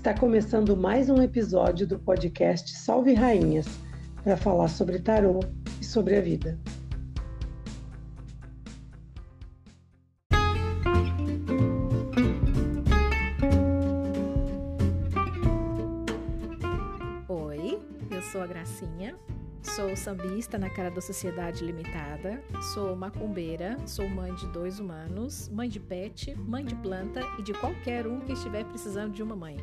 Está começando mais um episódio do podcast Salve Rainhas para falar sobre tarô e sobre a vida. Sambista na cara da Sociedade Limitada, sou macumbeira, sou mãe de dois humanos, mãe de pet, mãe de planta e de qualquer um que estiver precisando de uma mãe.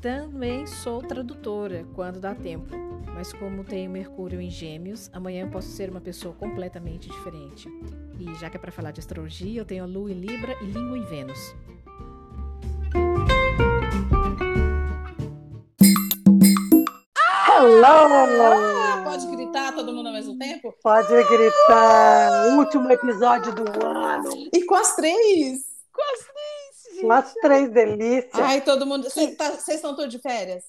Também sou tradutora quando dá tempo, mas como tenho Mercúrio em Gêmeos, amanhã eu posso ser uma pessoa completamente diferente. E já que é para falar de astrologia, eu tenho a Lua em Libra e Língua em Vênus. Hello! Pode gritar todo mundo ao mesmo tempo? Pode gritar! Último episódio do ano! E com as três! Com as três, Com as três delícias! Ai, todo mundo. Vocês tá, estão todos de férias?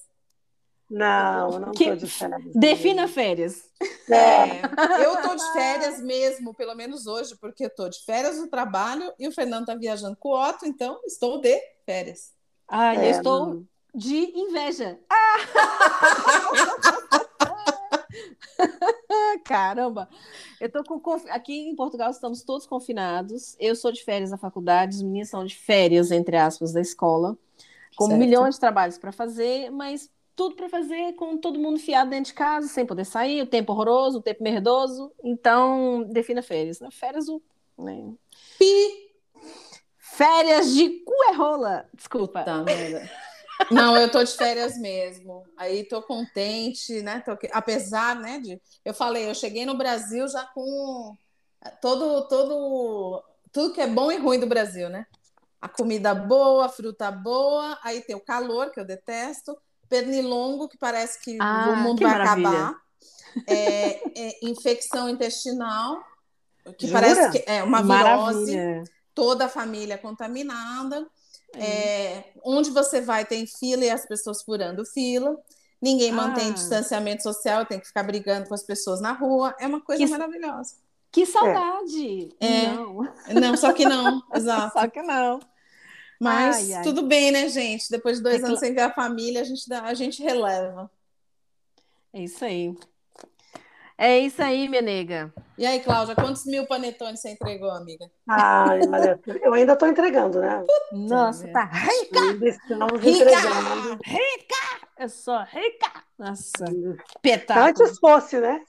Não, não Que- tô de férias. Defina férias. É. eu tô de férias mesmo, pelo menos hoje, porque eu tô de férias no trabalho e o Fernando tá viajando com o Otto, então estou de férias. Ai, eu É, estou não. De inveja. Caramba! Eu tô com conf- aqui em Portugal estamos todos confinados. Eu sou de férias da faculdade, os meninos são de férias entre aspas da escola, com Certo. milhões de trabalhos para fazer, mas tudo para fazer com todo mundo fiado dentro de casa, sem poder sair, o tempo horroroso, o tempo merdoso. Então, defina férias, né? Férias o né? Pi! Férias de cu é rola. Desculpa. Tá, merda. Não, eu tô de férias mesmo. Aí tô contente, né? Tô Apesar, né, de eu falei, eu cheguei no Brasil já com todo todo tudo que é bom e ruim do Brasil, né? A comida boa, a fruta boa, aí tem o calor que eu detesto, pernilongo que parece que Ah, o mundo que vai maravilha. acabar, é, é infecção intestinal que Jura? parece que é uma virose Maravilha. toda a família contaminada. É, onde você vai tem fila e as pessoas furando fila. Ninguém Ah. mantém distanciamento social, tem que ficar brigando com as pessoas na rua. É uma coisa Que- maravilhosa. Que saudade! É. Não, Não, só que não, exato. só que não. Mas Ai, ai. tudo bem, né, gente? Depois de dois É anos cla- sem ver a família, a gente, dá, a gente releva. É isso aí. É isso aí, minha nega. E aí, Cláudia, quantos mil panetones você entregou, amiga? Ai, olha, eu ainda estou entregando, né? Nossa, é. tá rica! Ainda estamos Rica! entregando. Rica! Eu sou rica! Nossa, Tá espetáculo. Antes fosse, né?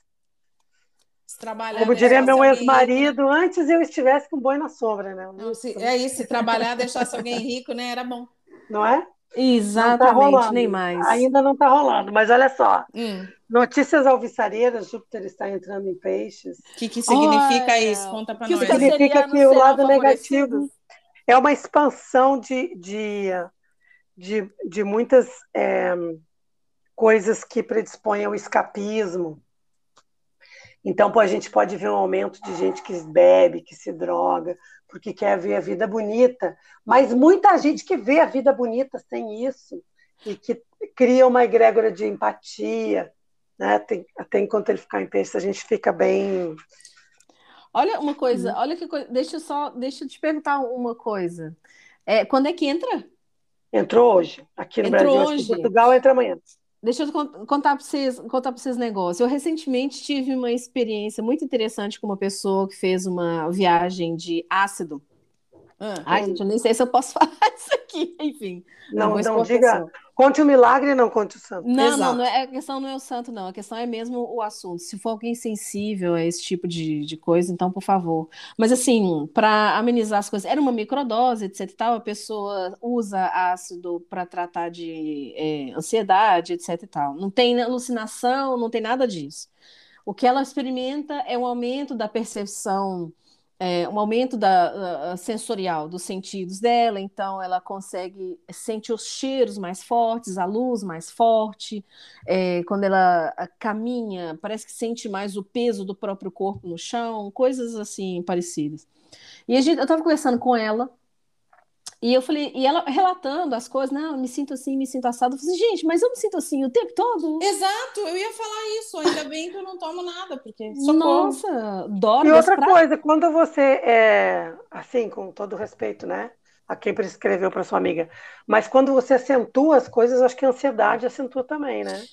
Trabalhar, Como né, diria meu ex-marido, antes eu estivesse com boi na sombra, né? Não, se- é isso, se trabalhar, deixasse alguém rico, né? Era bom. Não é? Exatamente, rolando. nem mais. Ainda não está rolando, mas olha só. Hum. Notícias alvissareiras, Júpiter está entrando em peixes. O que, que significa Olha, isso? Conta pra que nós. Significa que o lado negativo é uma expansão de, de, de, de muitas é, coisas que predispõem ao escapismo. Então, pô, a gente pode ver um aumento de gente que bebe, que se droga, porque quer ver a vida bonita, mas muita gente que vê a vida bonita sem isso e que cria uma egrégora de empatia, né? Tem- até enquanto ele ficar em peixe, a gente fica bem. Olha uma coisa, olha que coisa. Deixa eu só, deixa eu te perguntar uma coisa. É, quando é que entra? Entrou hoje, aqui no Entrou Brasil, hoje. em Portugal entra amanhã. Deixa eu con- contar para vocês, contar para vocês um negócio. Eu recentemente tive uma experiência muito interessante com uma pessoa que fez uma viagem de ácido. Ah, Ai, gente, eu nem sei se eu posso falar isso aqui. Enfim, Não, não diga. Conte o milagre e não conte o santo. Não, não, Exato. não é, a questão não é o santo, não. A questão é mesmo o assunto. Se for alguém sensível a esse tipo de, de coisa, então, por favor. Mas, assim, para amenizar as coisas, era uma microdose, etc e tal, a pessoa usa ácido para tratar de é, ansiedade, etc e tal. Não tem alucinação, não tem nada disso. O que ela experimenta é um aumento da percepção é, um aumento da, uh, sensorial dos sentidos dela, então ela consegue sentir os cheiros mais fortes, a luz mais forte. É, quando ela caminha, parece que sente mais o peso do próprio corpo no chão, coisas assim parecidas. E a gente, eu estava conversando com ela e eu falei, e ela relatando as coisas, não, eu me sinto assim, me sinto assado. Eu falei, gente, mas eu me sinto assim o tempo todo. Exato, eu ia falar isso. Ainda bem que eu não tomo nada, porque socorro. Nossa, dói. E outra pra... coisa, quando você é assim, com todo respeito, né? A quem prescreveu para sua amiga, mas quando você acentua as coisas, acho que a ansiedade acentua também, né?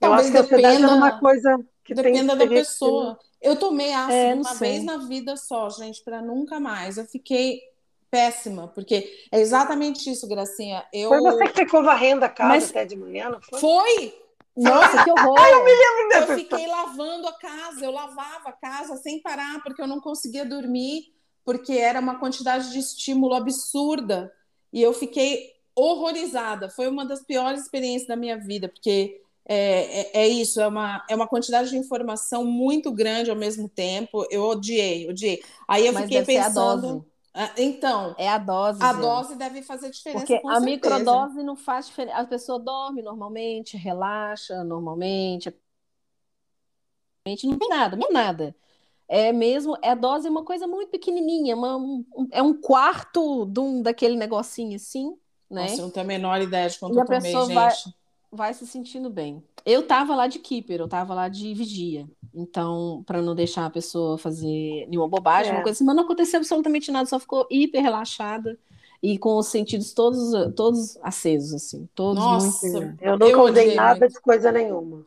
Talvez eu acho que a ansiedade é uma coisa que dependa tem da pessoa. Eu tomei ácido é, uma sei. vez na vida só, gente, para nunca mais. Eu fiquei péssima, porque é exatamente isso, Gracinha. Eu... Foi você que ficou varrendo a casa Mas... até de manhã, não foi? Foi! Nossa, que horror! eu me lembro dessa Eu fiquei lavando a casa, eu lavava a casa sem parar, porque eu não conseguia dormir, porque era uma quantidade de estímulo absurda. E eu fiquei horrorizada. Foi uma das piores experiências da minha vida, porque é, é, é, isso, é uma, é uma quantidade de informação muito grande ao mesmo tempo. Eu odiei, odiei. Aí eu Mas fiquei pensando. Ah, então, é a dose. A dose deve fazer diferença. Porque a certeza. microdose não faz diferença. A pessoa dorme normalmente, relaxa normalmente. Não tem nada, não é nada. É mesmo, é a dose é uma coisa muito pequenininha, uma, um, é um quarto de um, daquele negocinho assim, né? Nossa, não tenho a menor ideia de quanto e eu tomei, gente. Vai, vai se sentindo bem. Eu tava lá de keeper, eu tava lá de vigia. Então, para não deixar a pessoa fazer nenhuma bobagem, é. uma coisa assim, mas não aconteceu absolutamente nada, só ficou hiper relaxada e com os sentidos todos, todos acesos, assim. Todos Nossa, muito... eu nunca usei nada muito. de coisa nenhuma.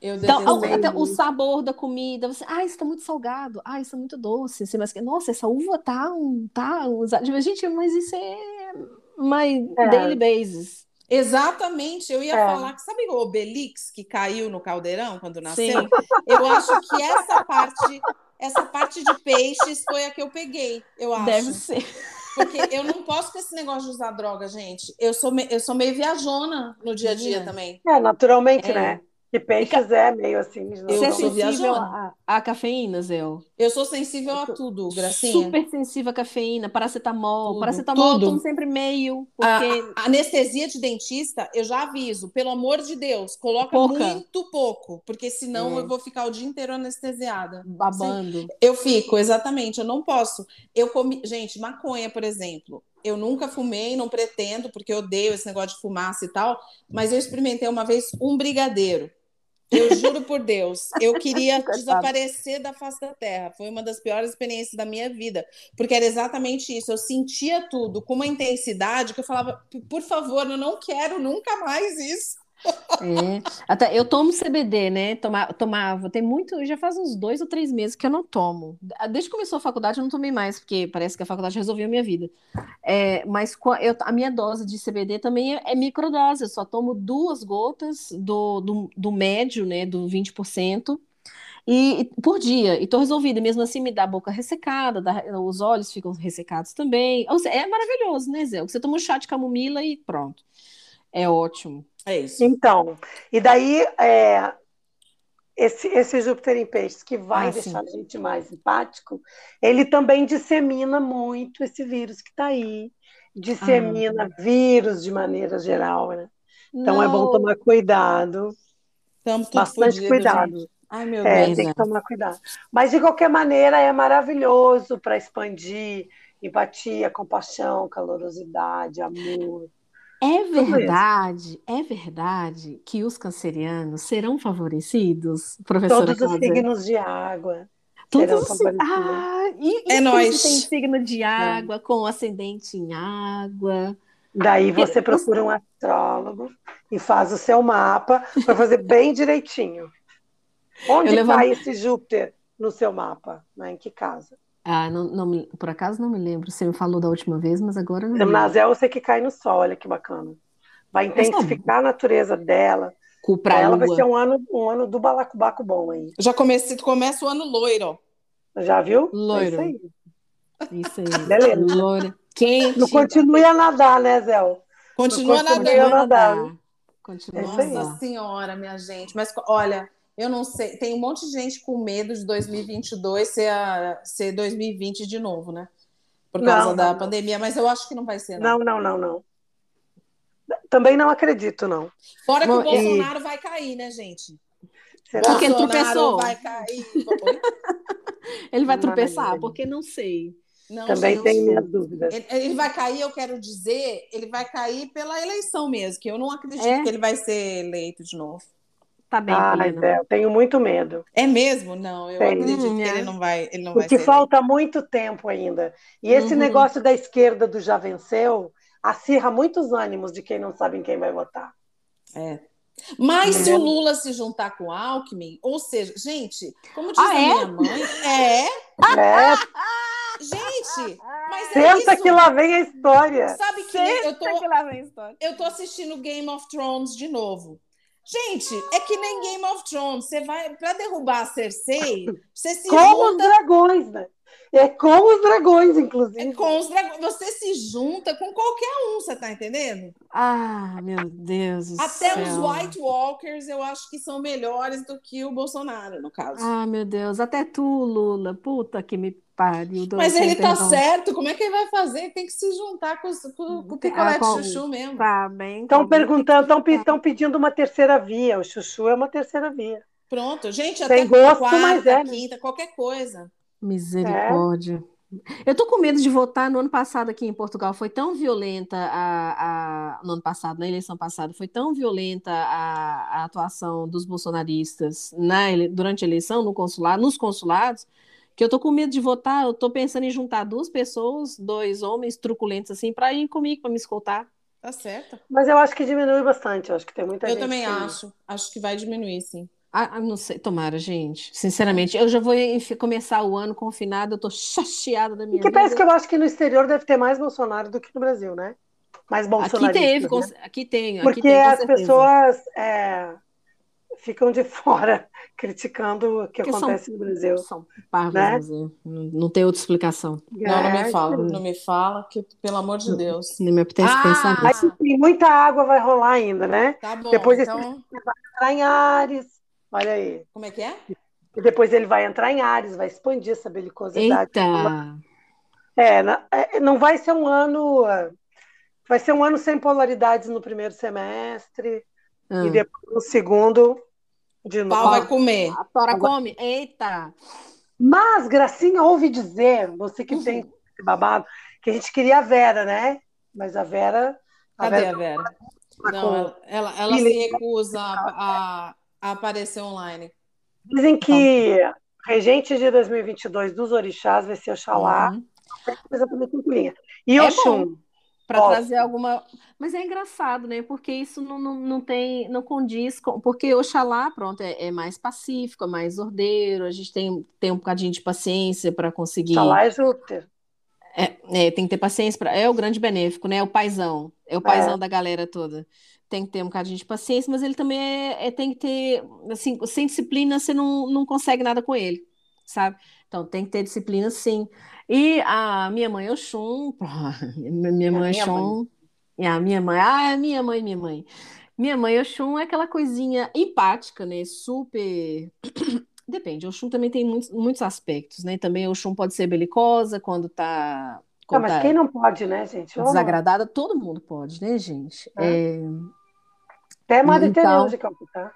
então, até o sabor da comida, você, ah, isso tá muito salgado, ah, isso é muito doce, assim, mas nossa, essa uva tá, tá usada. Gente, mas isso é my é. daily basis. Exatamente, eu ia é. falar que sabe o Obelix que caiu no caldeirão quando nasceu? Sim. Eu acho que essa parte, essa parte de peixes foi a que eu peguei, eu acho. Deve ser. Porque eu não posso com esse negócio de usar droga, gente. Eu sou, me, eu sou meio viajona no dia a dia também. É, naturalmente, é. né? Que peixes é meio assim. Eu Você é sensível à, à cafeína, Zé? Eu sou sensível a tudo, Gracinha. Super sensível à cafeína, paracetamol. Tudo, paracetamol tudo. eu tomo sempre meio. Porque... A, a, anestesia de dentista, eu já aviso, pelo amor de Deus, coloca Pouca. muito pouco, porque senão é. eu vou ficar o dia inteiro anestesiada. Babando. Sim, eu fico, exatamente, eu não posso. Eu comi, gente, maconha, por exemplo eu nunca fumei, não pretendo, porque eu odeio esse negócio de fumaça e tal, mas eu experimentei uma vez um brigadeiro. Eu juro por Deus, eu queria desaparecer da face da terra. Foi uma das piores experiências da minha vida, porque era exatamente isso. Eu sentia tudo com uma intensidade que eu falava, por favor, eu não quero nunca mais isso. É. Até eu tomo CBD, né? Toma, tomava, tem muito, já faz uns dois ou três meses que eu não tomo. Desde que começou a faculdade, eu não tomei mais, porque parece que a faculdade resolveu a minha vida. É, mas eu, a minha dose de CBD também é, é microdose, eu só tomo duas gotas do, do, do médio, né? Do 20%. E, e por dia, e tô resolvida, mesmo assim me dá a boca ressecada, dá, os olhos ficam ressecados também. Seja, é maravilhoso, né, Zé? Você toma um chá de camomila e pronto. É ótimo. É isso. Então, e daí é, esse, esse Júpiter em peixes que vai ah, deixar sim. a gente mais empático, ele também dissemina muito esse vírus que está aí. Dissemina ah. vírus de maneira geral, né? Então Não. é bom tomar cuidado. Estamos bastante cuidado. Gente. Ai, meu é, Deus. Tem que tomar cuidado. Mas, de qualquer maneira, é maravilhoso para expandir empatia, compaixão, calorosidade, amor. É verdade, é verdade que os cancerianos serão favorecidos, professora Todos os signos de água. Todos os... Ah, e, é nós. tem signo de é. água, é. com ascendente em água. Daí você procura um astrólogo e faz o seu mapa para fazer bem direitinho. Onde está esse Júpiter no seu mapa? Né? Em que casa? Ah, não, não, por acaso não me lembro. Você me falou da última vez, mas agora não. Mas é você que cai no sol, olha que bacana. Vai intensificar a natureza dela. Pra ela vai ser um ano, um ano do balacobaco bom aí. Já comecei, começa o ano loiro. Já viu? Loiro. É isso aí. Isso aí. Beleza. Loiro. Quente. Não continue a nadar, né, Zé? Continua nadando. A nadar. Continua Nossa Senhora, minha gente. Mas olha, Eu não sei. Tem um monte de gente com medo de 2022 ser, a, ser 2020 de novo, né? Por causa Não, da não. pandemia, mas eu acho que não vai ser, não. Não, não, não, não. Também não acredito, não. Fora que Bom, o e- Bolsonaro vai cair, né, gente? Será? Porque ele Bolsonaro tropeçou. vai cair. Ele vai Ai, tropeçar, porque não sei. Não, Também gente, tenho minhas dúvidas. Ele, ele vai cair, eu quero dizer, ele vai cair pela eleição mesmo, que eu não acredito É? que ele vai ser eleito de novo. Tá bem, Ai, Poliana. Zé, eu tenho muito medo. É mesmo? Não, eu Tem. acredito Hum, que é. ele não vai, ele não vai Porque ser falta muito tempo ainda. E esse Uhum. negócio da esquerda do já venceu acirra muitos ânimos de quem não sabe em quem vai votar. É. Mas se o Entendeu? Lula se juntar com o Alckmin, ou seja, gente, como diz Ah, a é? minha mãe, é, É, gente, mas é senta isso. que lá vem a história. Sabe que Senta eu tô, que lá vem a história. eu tô assistindo Game of Thrones de novo. Gente, é que nem Game of Thrones. Você vai para derrubar a Cersei, você se Com os junta dragões, né? É com os dragões, é inclusive. com os dragões. Você se junta com qualquer um, você tá entendendo? Ah, meu Deus do Até céu. os White Walkers eu acho que são melhores do que o Bolsonaro, no caso. Ah, meu Deus. Até tu, Lula. Puta que me pariu. Mas ele tá perdão. certo, como é que ele vai fazer? Tem que se juntar com, os- com, com o picolé Ah, com- de chuchu mesmo. Tá bem. Estão tá perguntando, estão pedindo uma terceira via. O chuchu é uma terceira via. Pronto, gente, Tem até gosto, quarta, mas é, né? quinta, qualquer coisa. Misericórdia. Eu tô com medo de votar no ano passado aqui em Portugal. Foi tão violenta a, a- no ano passado, na eleição passada, foi tão violenta a, a atuação dos bolsonaristas na durante a eleição no consulado, nos consulados, que eu tô com medo de votar. Eu tô pensando em juntar duas pessoas, dois homens truculentos assim, para ir comigo, para me escoltar. Tá certo. Mas eu acho que diminui bastante. Eu acho que tem muita Eu gente. também que- acho. Acho que vai diminuir, sim. Ah, ah, não sei, tomara, gente. Sinceramente, eu já vou começar o ano confinado, eu tô chateada da minha E que vida. pensa que eu acho que no exterior deve ter mais Bolsonaro do que no Brasil, né? Mais Aqui bolsonaristas, teve, né? aqui tem, aqui Porque tem, as certeza. pessoas é, ficam de fora criticando o que Porque são- acontece no Brasil. São parvos, né? mas, é, não, não tem outra explicação. Não, não É, me fala, não me fala, que pelo amor de Deus. Nem me apetece Ah! pensar Mas nisso. enfim, muita água vai rolar ainda, né? Tá bom, Depois então, Entrar em Ares, olha aí. como é que é? E depois ele vai entrar em Ares, vai expandir essa belicosidade. Eita! É, é, não vai ser um ano. ah, Vai ser um ano sem polaridades no primeiro semestre Ah. e depois no segundo de Pau novo. vai comer. A Tora come? Eita! Mas, Gracinha, ouve dizer, você que tem Uhum. esse babado, que a gente queria a Vera, né? Mas a Vera. A Cadê Vera a Vera? tá Não, ela, ela, ela se recusa a, a- aparecer online. Dizem que regente de 2022 dos orixás vai ser Oxalá, Uhum. coisa também tranquilinha. E É Oxum, Para trazer alguma. Mas é engraçado, né? Porque isso não, não, não tem, não condiz com. Porque Oxalá, pronto, é, é mais pacífico, é mais ordeiro, a gente tem, tem um bocadinho de paciência para conseguir. Oxalá é Júpiter. É, é, tem que ter paciência para. É o grande benéfico, né? É o paizão. É o paizão da galera toda. Tem que ter um bocadinho de paciência, mas ele também é, é- tem que ter. Assim, sem disciplina, você não, não consegue nada com ele, sabe? Então tem que ter disciplina, sim. E a minha mãe Oxum, minha mãe Oxum, e a minha mãe, ah, minha mãe, minha mãe. Minha mãe Oxum é aquela coisinha empática, né? Super. Depende, Oxum também tem muitos, muitos aspectos, né? Também Oxum pode ser belicosa quando tá, Ah, quando mas quem não pode, né, gente? Desagradada, todo mundo pode, né, gente? É. É, Até Madre Então- Teresa de Calcutá.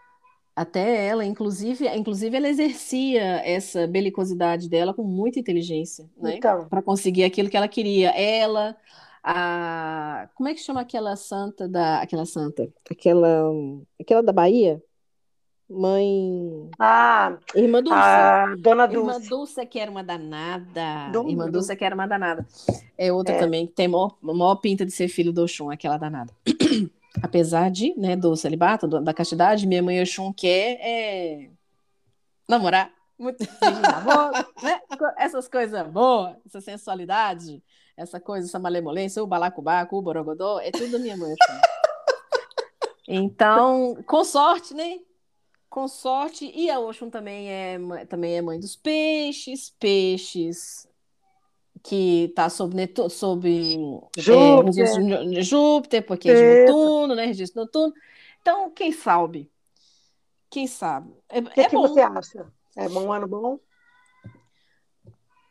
até ela, inclusive, inclusive ela exercia essa belicosidade dela com muita inteligência, né? Então, Para conseguir aquilo que ela queria. Ela, a como é que chama aquela santa da, aquela santa, aquela, aquela da Bahia? Mãe, ah, Irmã Dulce. a Dona Irmã Dulce. Dulce que era uma danada. Dona Irmã Dulce. Dulce que era uma danada. É outra É. também que tem maior, maior pinta de ser filho do Oxum, aquela danada. Apesar de, né, do celibato, do- da castidade, minha mãe Oxum quer é, namorar. Muito beijo na boca, né? Essas coisas boas, essa sensualidade, essa coisa, essa malemolência, o balacobaco, o borogodó, é tudo da minha mãe Oxum. Então, com sorte, né? Com sorte, e a Oxum também é, mãe- também é mãe dos peixes, peixes que está sob, Netu- sob é, Júpiter. de Júpiter, porque é de. Netuno, né? Registro noturno. Então, quem sabe? Quem sabe? É, O que, é que bom. você acha? É um ano bom?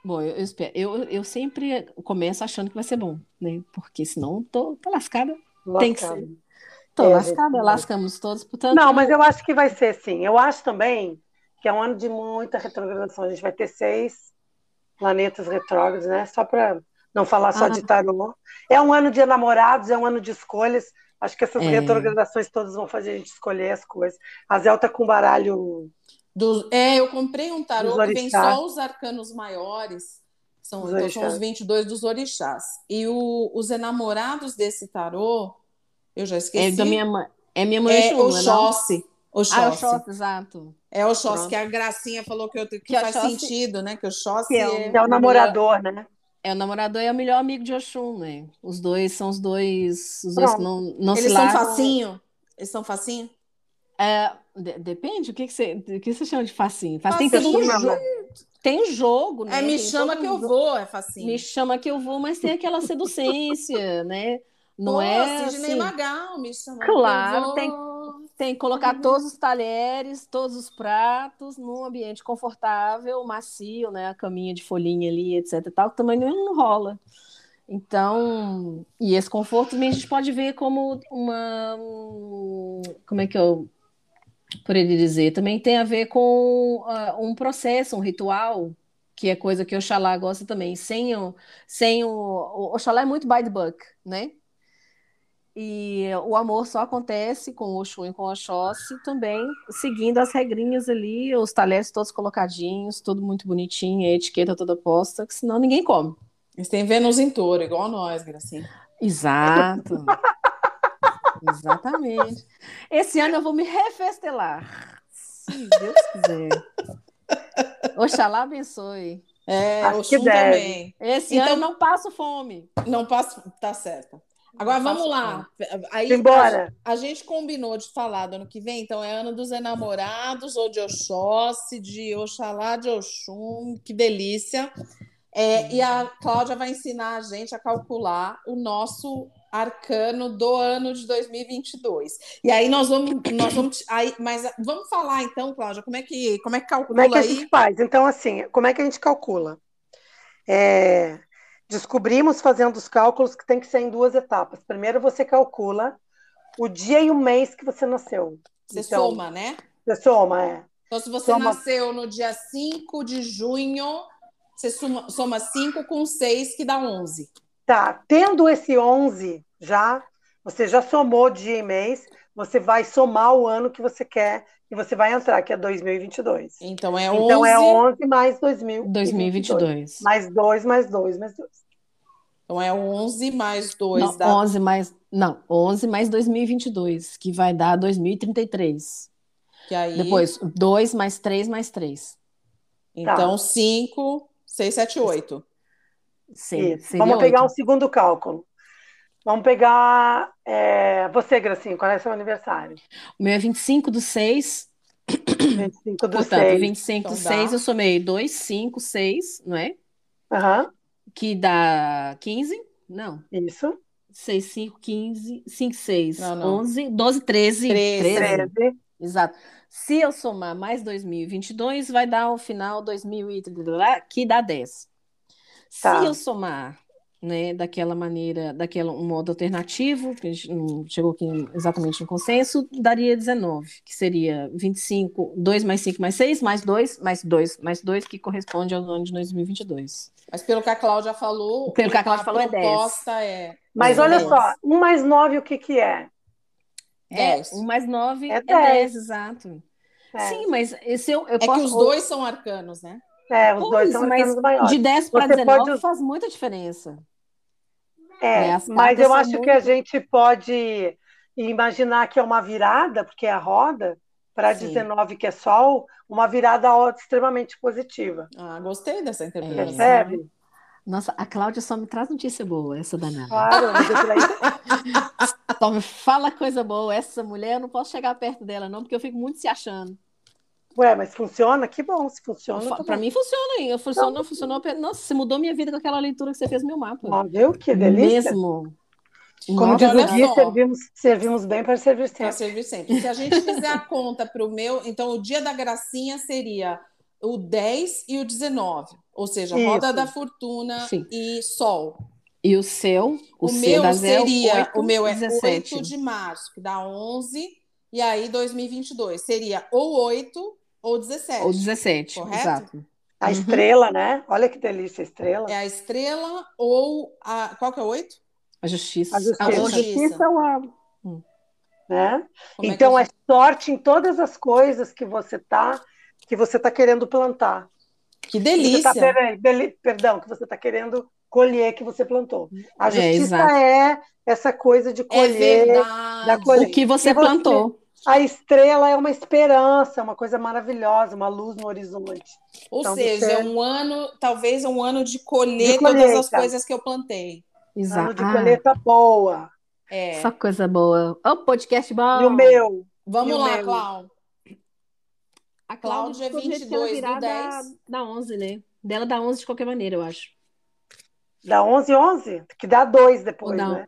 Bom, eu, eu espero. Eu, eu sempre começo achando que vai ser bom, né? Porque senão tô, tô lascada. Tem que ser. Tô É, lascada, lascamos todos, portanto. Não, mas eu acho que vai ser sim. Eu acho também que é um ano de muita retrogradação. A gente vai ter seis planetas retrógrados, né? Só para não falar só Ah. de tarô. É um ano de namorados, é um ano de escolhas. Acho que essas É. retrogradações todas vão fazer a gente escolher as coisas. A tá com baralho. Do- é, eu comprei um tarô que vem só os arcanos maiores, são, Dos então são os 22 dos orixás. E o- os enamorados desse tarô, eu já É esqueci, da minha mãe. É minha mãe é Oxum, não é não? Oxóssi. Ah, Oxóssi. Oxóssi, exato. É o Oxóssi, Pronto. que a Gracinha falou que, eu, que, Que faz Oxóssi- sentido, né? Que o Oxóssi Que é o- é... É o namorador, né? É, o namorador é o melhor amigo de Oxum, né? Os dois são os dois, os dois que não, não se Eles são largam. facinho? Eles são facinho? É, de- depende, o que, que, você, o que você chama de facinho? Facinho tem, Facinho, um né? jogo, tem um jogo, né? É, me Tem chama que um eu jogo. vou, é facinho. Me chama que eu vou, mas tem aquela seducência, né? Não Pô, é Sidney assim. Magal, me chama Claro, tem-. Tem que colocar todos os talheres, todos os pratos num ambiente confortável, macio, né? A caminha de folhinha ali, etc. e Tal, que também não rola. Então, e esse conforto também a gente pode ver como uma. um- Como é que eu poderia dizer? Também tem a ver com ah, um processo, um ritual, que é coisa que o Oxalá gosta também. Sem o. Sem o, o Oxalá é muito by the book, né? E o amor só acontece com o Oxum e com o Oxóssi também, seguindo as regrinhas ali, os talheres todos colocadinhos, tudo muito bonitinho, a etiqueta toda posta, que senão ninguém come. Eles têm Vênus em touro, igual nós, Gracinha. Exato. Exatamente. Esse ano eu vou me refestelar, se Deus quiser. Oxalá abençoe. É, Acho o que Xum deve. também. Esse Então- ano não passo fome. Não passa, tá certo. Agora vamos lá. Aí Embora. A, a gente combinou de falar do ano que vem, então é ano dos enamorados, ou de Oxóssi, de Oxalá, de Oxum, que delícia. É, e a Cláudia vai ensinar a gente a calcular o nosso arcano do ano de 2022. E aí nós vamos, nós vamos, aí, mas vamos falar então, Cláudia, como é que, como é que calcula Como é que a aí? gente faz? Então, assim, como é que a gente calcula? É, descobrimos fazendo os cálculos que tem que ser em duas etapas. Primeiro você calcula o dia e o mês que você nasceu. Você Então, soma, né? Você soma, é. Então, se você Soma. nasceu no dia 5 de junho, você soma, soma 5 com 6, que dá 11. Tá, tendo esse 11 já, você já somou dia e mês, você vai somar o ano que você quer e você vai entrar, que é 2022. Então é 11. Então é 11 mais 2022. 2022. Mais 2, mais 2, mais 2. Então é 11 mais 2 Não, dá 11 mais. Não, 11 mais 2022, que vai dar 2033. que aí. Depois, 2 mais 3 mais 3. Então 5, 6, 7, 8. Sim, Vamos pegar um segundo cálculo. Vamos pegar é, você, Gracinha, qual é o seu aniversário? O meu é 25 do 6, 25 do portanto, 6. 25 do Então 6 dá. eu somei 2, 5, 6, não é? Aham, Que dá 15? Não. isso. 6, 5, 15, 5, 6, Não, não. 11, 12, 13. 13. 13. 13. Exato. Se eu somar mais 2022, vai dar o final 2000 que dá 10. Tá. Se eu somar, né, daquela maneira, daquela um modo alternativo, que a gente não chegou aqui exatamente no consenso, daria 19, que seria 25, 2 mais 5 mais 6, mais 2, mais 2, mais 2, que corresponde ao ano de 2022. Mas pelo que a Cláudia falou, Pelo que a Cláudia falou, é 10. proposta é. Mas É, olha 10. só, 1 mais 9 o que que é? É, 10. 1 mais 9 É é 10. 10, exato. É, Sim, mas esse eu, eu É posso... que os dois são arcanos, né? É, os dois Pois, são mas maiores. de 10 para Você 19 pode- faz muita diferença. É, as mas eu acho que muito- a gente pode imaginar que é uma virada, porque é a roda, para Sim. 19 que é sol, uma virada extremamente positiva. Ah, gostei dessa interpretação. Percebe? Nossa, a Cláudia só me traz notícia boa, essa danada. Claro, Só me fala coisa boa. Essa mulher, eu não posso chegar perto dela, não, porque eu fico muito se achando. Ué, mas funciona? Que bom, se funciona. Fa- tá Pra bom. mim funciona, hein? funcionou, funcionou. Nossa, você mudou minha vida com aquela leitura que você fez no meu mapa. Ó, viu? Que delícia. Mesmo. Como Olha diz o Gui, servimos, servimos bem para servir Para sempre. servir sempre. Se a gente fizer a conta para o meu, então o dia da gracinha seria o 10 e o 19. Ou seja, Isso. roda da fortuna Sim. e sol. E o seu, o, O, meu da Zé, seria, 8, o meu é 17. 8 de março, que dá 11, e aí 2022 seria ou 8 ou 17. Ou 17, Correto? exato. A Uhum. estrela, né? Olha que delícia a estrela. É a estrela ou a. Qual que é o 8? A justiça. A justiça. A justiça. justiça ou a- né? Como então é é, sorte em todas as coisas que você tá que você tá querendo plantar. que, que Que você tá, delícia! peraí, beli- perdão, que você está querendo colher que você plantou. A É, justiça exato. é, essa coisa de É colher. verdade. da colhe- O que você você- plantou. A estrela é uma esperança, uma coisa maravilhosa, uma luz no horizonte. Ou Então, seja, você- é um ano, talvez um ano de colher De todas as coisas que eu plantei. Ano Exato. de Ah, colheita boa. É. Só coisa boa. Ô, podcast bom. E o meu? Vamos E o lá, meu? Cláudio. A Cláudia é Cláudia, ela 22 do virar 10. Da, da 11, né? Dela dá 11 de qualquer maneira, eu acho. Dá 11, 11? Que dá dois depois, Ou dá- né?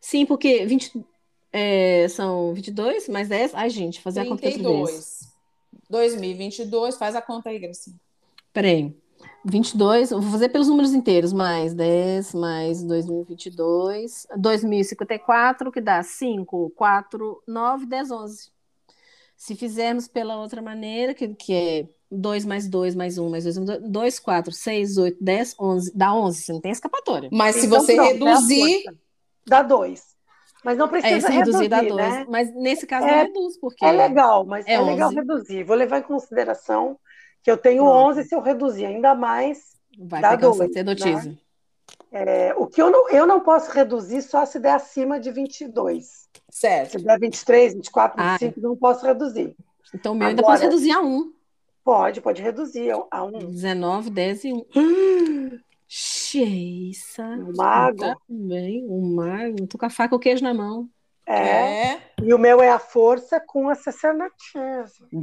Sim, porque 20, é, são 22 mais 10. Ai, gente, fazer a conta vez. 32. 2022, faz a conta aí, Gracinha. Peraí. 22, eu vou fazer pelos números inteiros, mais 10, mais 2022, 2054, que dá 5, 4, 9, 10, 11. Se fizermos pela outra maneira, que, que é 2 mais 2 mais 1 mais 2, 2, 4, 6, 8, 10, 11, dá 11, você não tem escapatória. Mas se Então, você pronto, é a reduzir. Dá dois. Mas não É, precisa se reduzir dá reduzir, 2, né? mas nesse caso É- não reduz, porque É legal, mas É é, legal 11. reduzir. Vou levar em consideração que eu tenho Pronto. 11 se eu reduzir ainda mais. vai dá pegar o dois, sacerdotisa. é, o que eu não, eu não posso reduzir só se der acima de 22. Certo. Se der 23, 24, Ah, 25, não posso reduzir. Então o meu ainda Agora- posso reduzir a 1. Pode, pode reduzir a um. 19, 10 e 1. Cheisa. O mago. Bem, o mago. Tô com a faca e o queijo na mão. É. É. E o meu é a força com a sacerdotisa. Que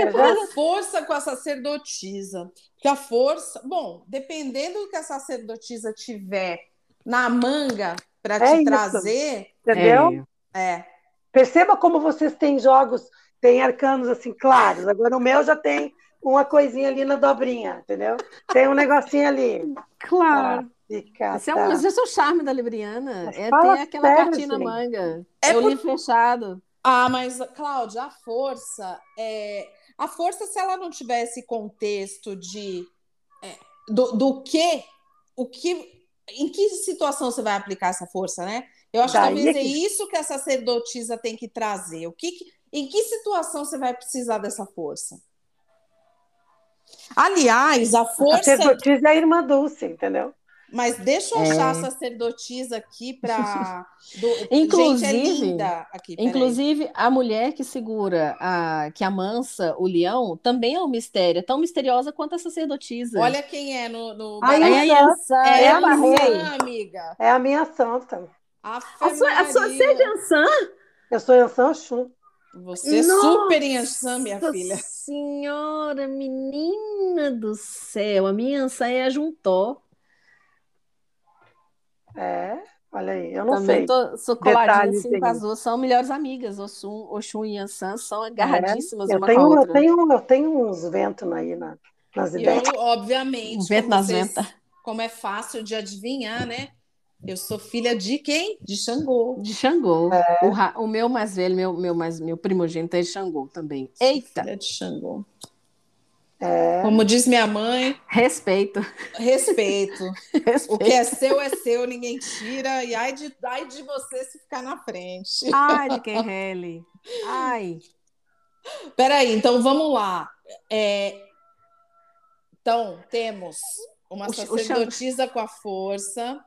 É, A força com a sacerdotisa. Porque a força, bom, dependendo do que a sacerdotisa tiver na manga para te É isso. trazer, Entendeu? É. é. Perceba como vocês têm jogos, têm arcanos assim claros. Agora o meu já tem uma coisinha ali na dobrinha, entendeu? Tem um negocinho ali. Claro. Fica, Esse é, tá. o, esse é o charme da Libriana. Mas É ter aquela sério, cartinha na gente. manga. É É, o por- livro fechado. Ah, mas, Cláudia, a força é. A força, se ela não tiver esse contexto de é, do, do que, o que. Em que situação você vai aplicar essa força, né? Eu acho que Daí talvez é que- isso que a sacerdotisa tem que trazer. O que, que- em que situação você vai precisar dessa força? Aliás, a A força. sacerdotisa é a irmã Dulce, entendeu? Mas deixa eu É. achar a sacerdotisa aqui para. Inclusive- Gente, é linda aqui. Inclusive, a mulher que segura, a, que amansa o leão, também é um mistério. É tão misteriosa quanto a sacerdotisa. Olha quem é no. no Aí baralho. a Yansan, É é a a. Yansan, amiga. É a minha santa. Ave A sua, a sua, você é Yansan? Eu sou Yansan Oxum. Você é super Yansan, minha Nossa filha. senhora, menina do céu. A minha Yansan é a Juntó. É, olha aí, eu não Também sei. tô, sou coladinha Detalhes assim com as duas. São melhores amigas. Oxum, Oxum e Yansan são agarradíssimas É, eu uma tenho, com a eu outra. tenho, eu tenho uns ventos aí na, nas ideias. eu, obviamente, Um vento como, nas vocês- ventas. como é fácil de adivinhar, né? Eu sou filha de quem? De Xangô. De Xangô. É. O, o meu mais velho, meu, meu, mais, meu primogênito é de Xangô também. Eita! Filha de Xangô. É, Como diz minha mãe, Respeito. respeito. O Respeito. que é seu é seu, ninguém tira. E ai de, ai de você se ficar na frente. Ai, de quem rele. Ai. Peraí, então vamos lá. É, Então, temos uma O o sacerdotisa com a força,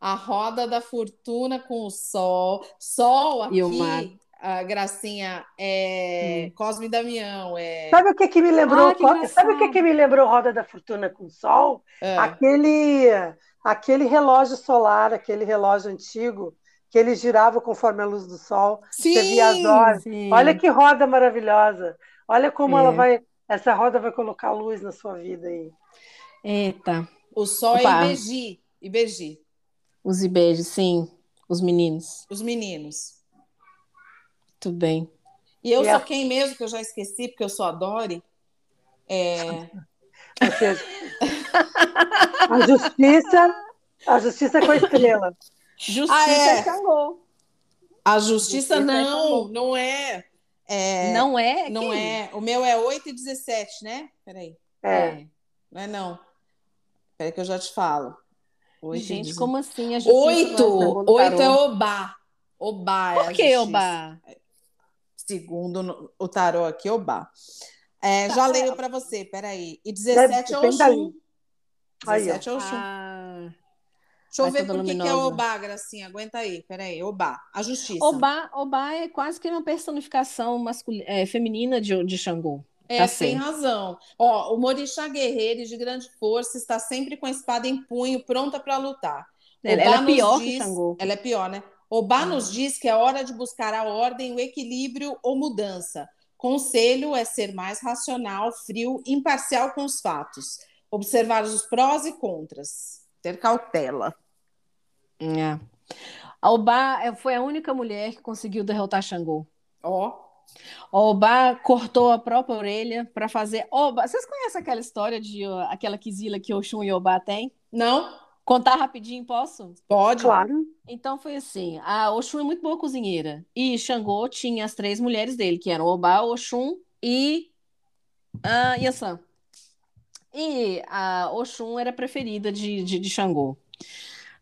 a roda da fortuna com o sol. Sol aqui, E o mar. A Gracinha, é Cosme e Damião. É... Sabe o que, que me lembrou? Ah, que sabe o que, engraçado. que me lembrou Roda da Fortuna com Sol? Ah, Aquele, aquele relógio solar, aquele relógio antigo, que ele girava conforme a luz do sol. Sim! Você via as horas. Sim. Olha que roda maravilhosa. Olha como É. ela vai. Essa roda vai colocar luz na sua vida aí. É. Eita. O sol Opa. é Ibeji. Ibeji. Os IBED, sim. Os meninos. Os meninos. Tudo bem. E eu E sou a- quem mesmo, que eu já esqueci, porque eu sou a Dori. É, seja, a justiça, a justiça é com a estrela. Justiça Ah, é? Xangô. a justiça Justiça não, é não é. é Não é? não Quem? é. O meu é 8 e 17, né? Peraí. É. Não é não. Peraí que eu já te falo. 8 e Gente, 17. como assim? A justiça não é Oito! segundo Oito tarô? é Obá. Obá é Por que, justiça. Obá? Segundo o tarô aqui, Obá. É, Tá. já leio para você, peraí. E 17 é Oxum. linha. Aí, ó. 17 é Oxum. Ah, Deixa eu ver por que, que é. Obá, Gracinha. Aguenta aí, peraí. Obá. A justiça. Obá, Obá é quase que uma personificação masculina, é, feminina de, de Xangô. É, Tá tem certo. razão. Ó, o Morixá guerreiro e de grande força está sempre com a espada em punho, pronta para lutar. Ela, ela é pior que diz- Xangô. Ela é pior, né? Obá Ah. nos diz que é hora de buscar a ordem, o equilíbrio ou mudança. Conselho é ser mais racional, frio, imparcial com os fatos. Observar os prós e contras. Ter cautela. É. A Obá é, foi a única mulher que conseguiu derrotar Xangô. Ó. A Obá cortou a própria orelha para fazer. Obá, vocês conhecem aquela história de ó, aquela quisila que Oxum e Obá têm? Não? Contar rapidinho, posso? Pode? Claro. Então foi assim: a Oxum é muito boa cozinheira. E Xangô tinha as três mulheres dele, que eram Obá, Oxum e a Yansan. E a Oxum era a preferida de, de, de Xangô.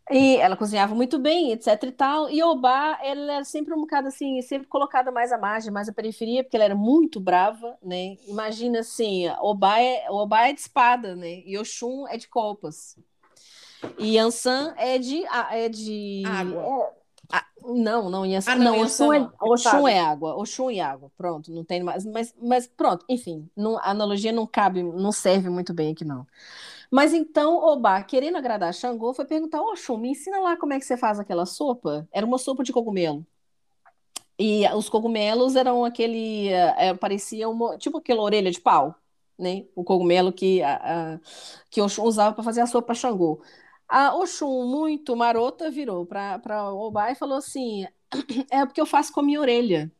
E ela cozinhava muito bem, etc e tal. E Obá, ela era sempre um bocado assim, sempre colocada mais à margem, mais à periferia, porque ela era muito brava, né? Imagina assim, Obá é, Obá é de espada, né? E Oxum é de copas. E Yansan é de é de Água. Ah, não, não, Yansan, Ah, não, não, Yansan é, não. Oxum é água, Oxum e água, pronto, não tem mais, mas, mas pronto, enfim, não- a analogia não cabe, não serve muito bem aqui não. Mas então, Obá, querendo agradar Xangô, foi perguntar, Oxum, me ensina lá como é que você faz aquela sopa? Era uma sopa de cogumelo. E os cogumelos eram aquele, eh, parecia uma, tipo aquela orelha de pau, né? O cogumelo que, a, a- que Oxum usava para fazer a sopa para Xangô. A Oxum, muito marota, virou para Obá e falou assim: é porque eu faço com a minha orelha.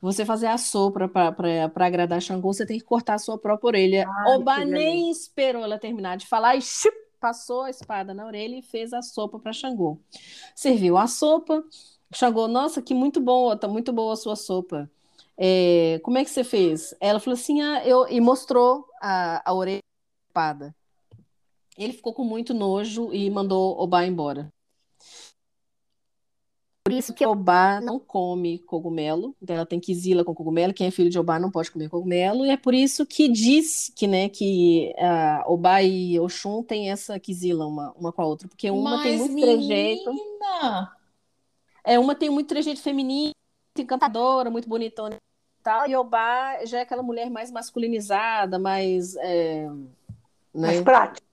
Você fazer a sopa para agradar Xangô, você tem que cortar a sua própria orelha. Ai, Obá que nem esperou ela terminar de falar e chup, passou a espada na orelha e fez a sopa para Xangô. Serviu a sopa. Xangô, nossa, que muito boa, tá muito boa a sua sopa. É, como é que você fez? Ela falou assim, ah, eu, e mostrou a, a orelha da espada. Ele ficou com muito nojo e mandou Obá embora. Por isso que Obá não come cogumelo, então ela tem quisila com cogumelo. Quem é filho de Obá não pode comer cogumelo, e é por isso que diz que, né, que ah, Obá e Oxum têm essa quisila uma, uma com a outra, porque uma tem Mas, muito trejeito. menina! É, uma tem muito trejeito feminino, encantadora, muito bonitona e tal, e Obá já é aquela mulher mais masculinizada, mais, é, né, Mais prático.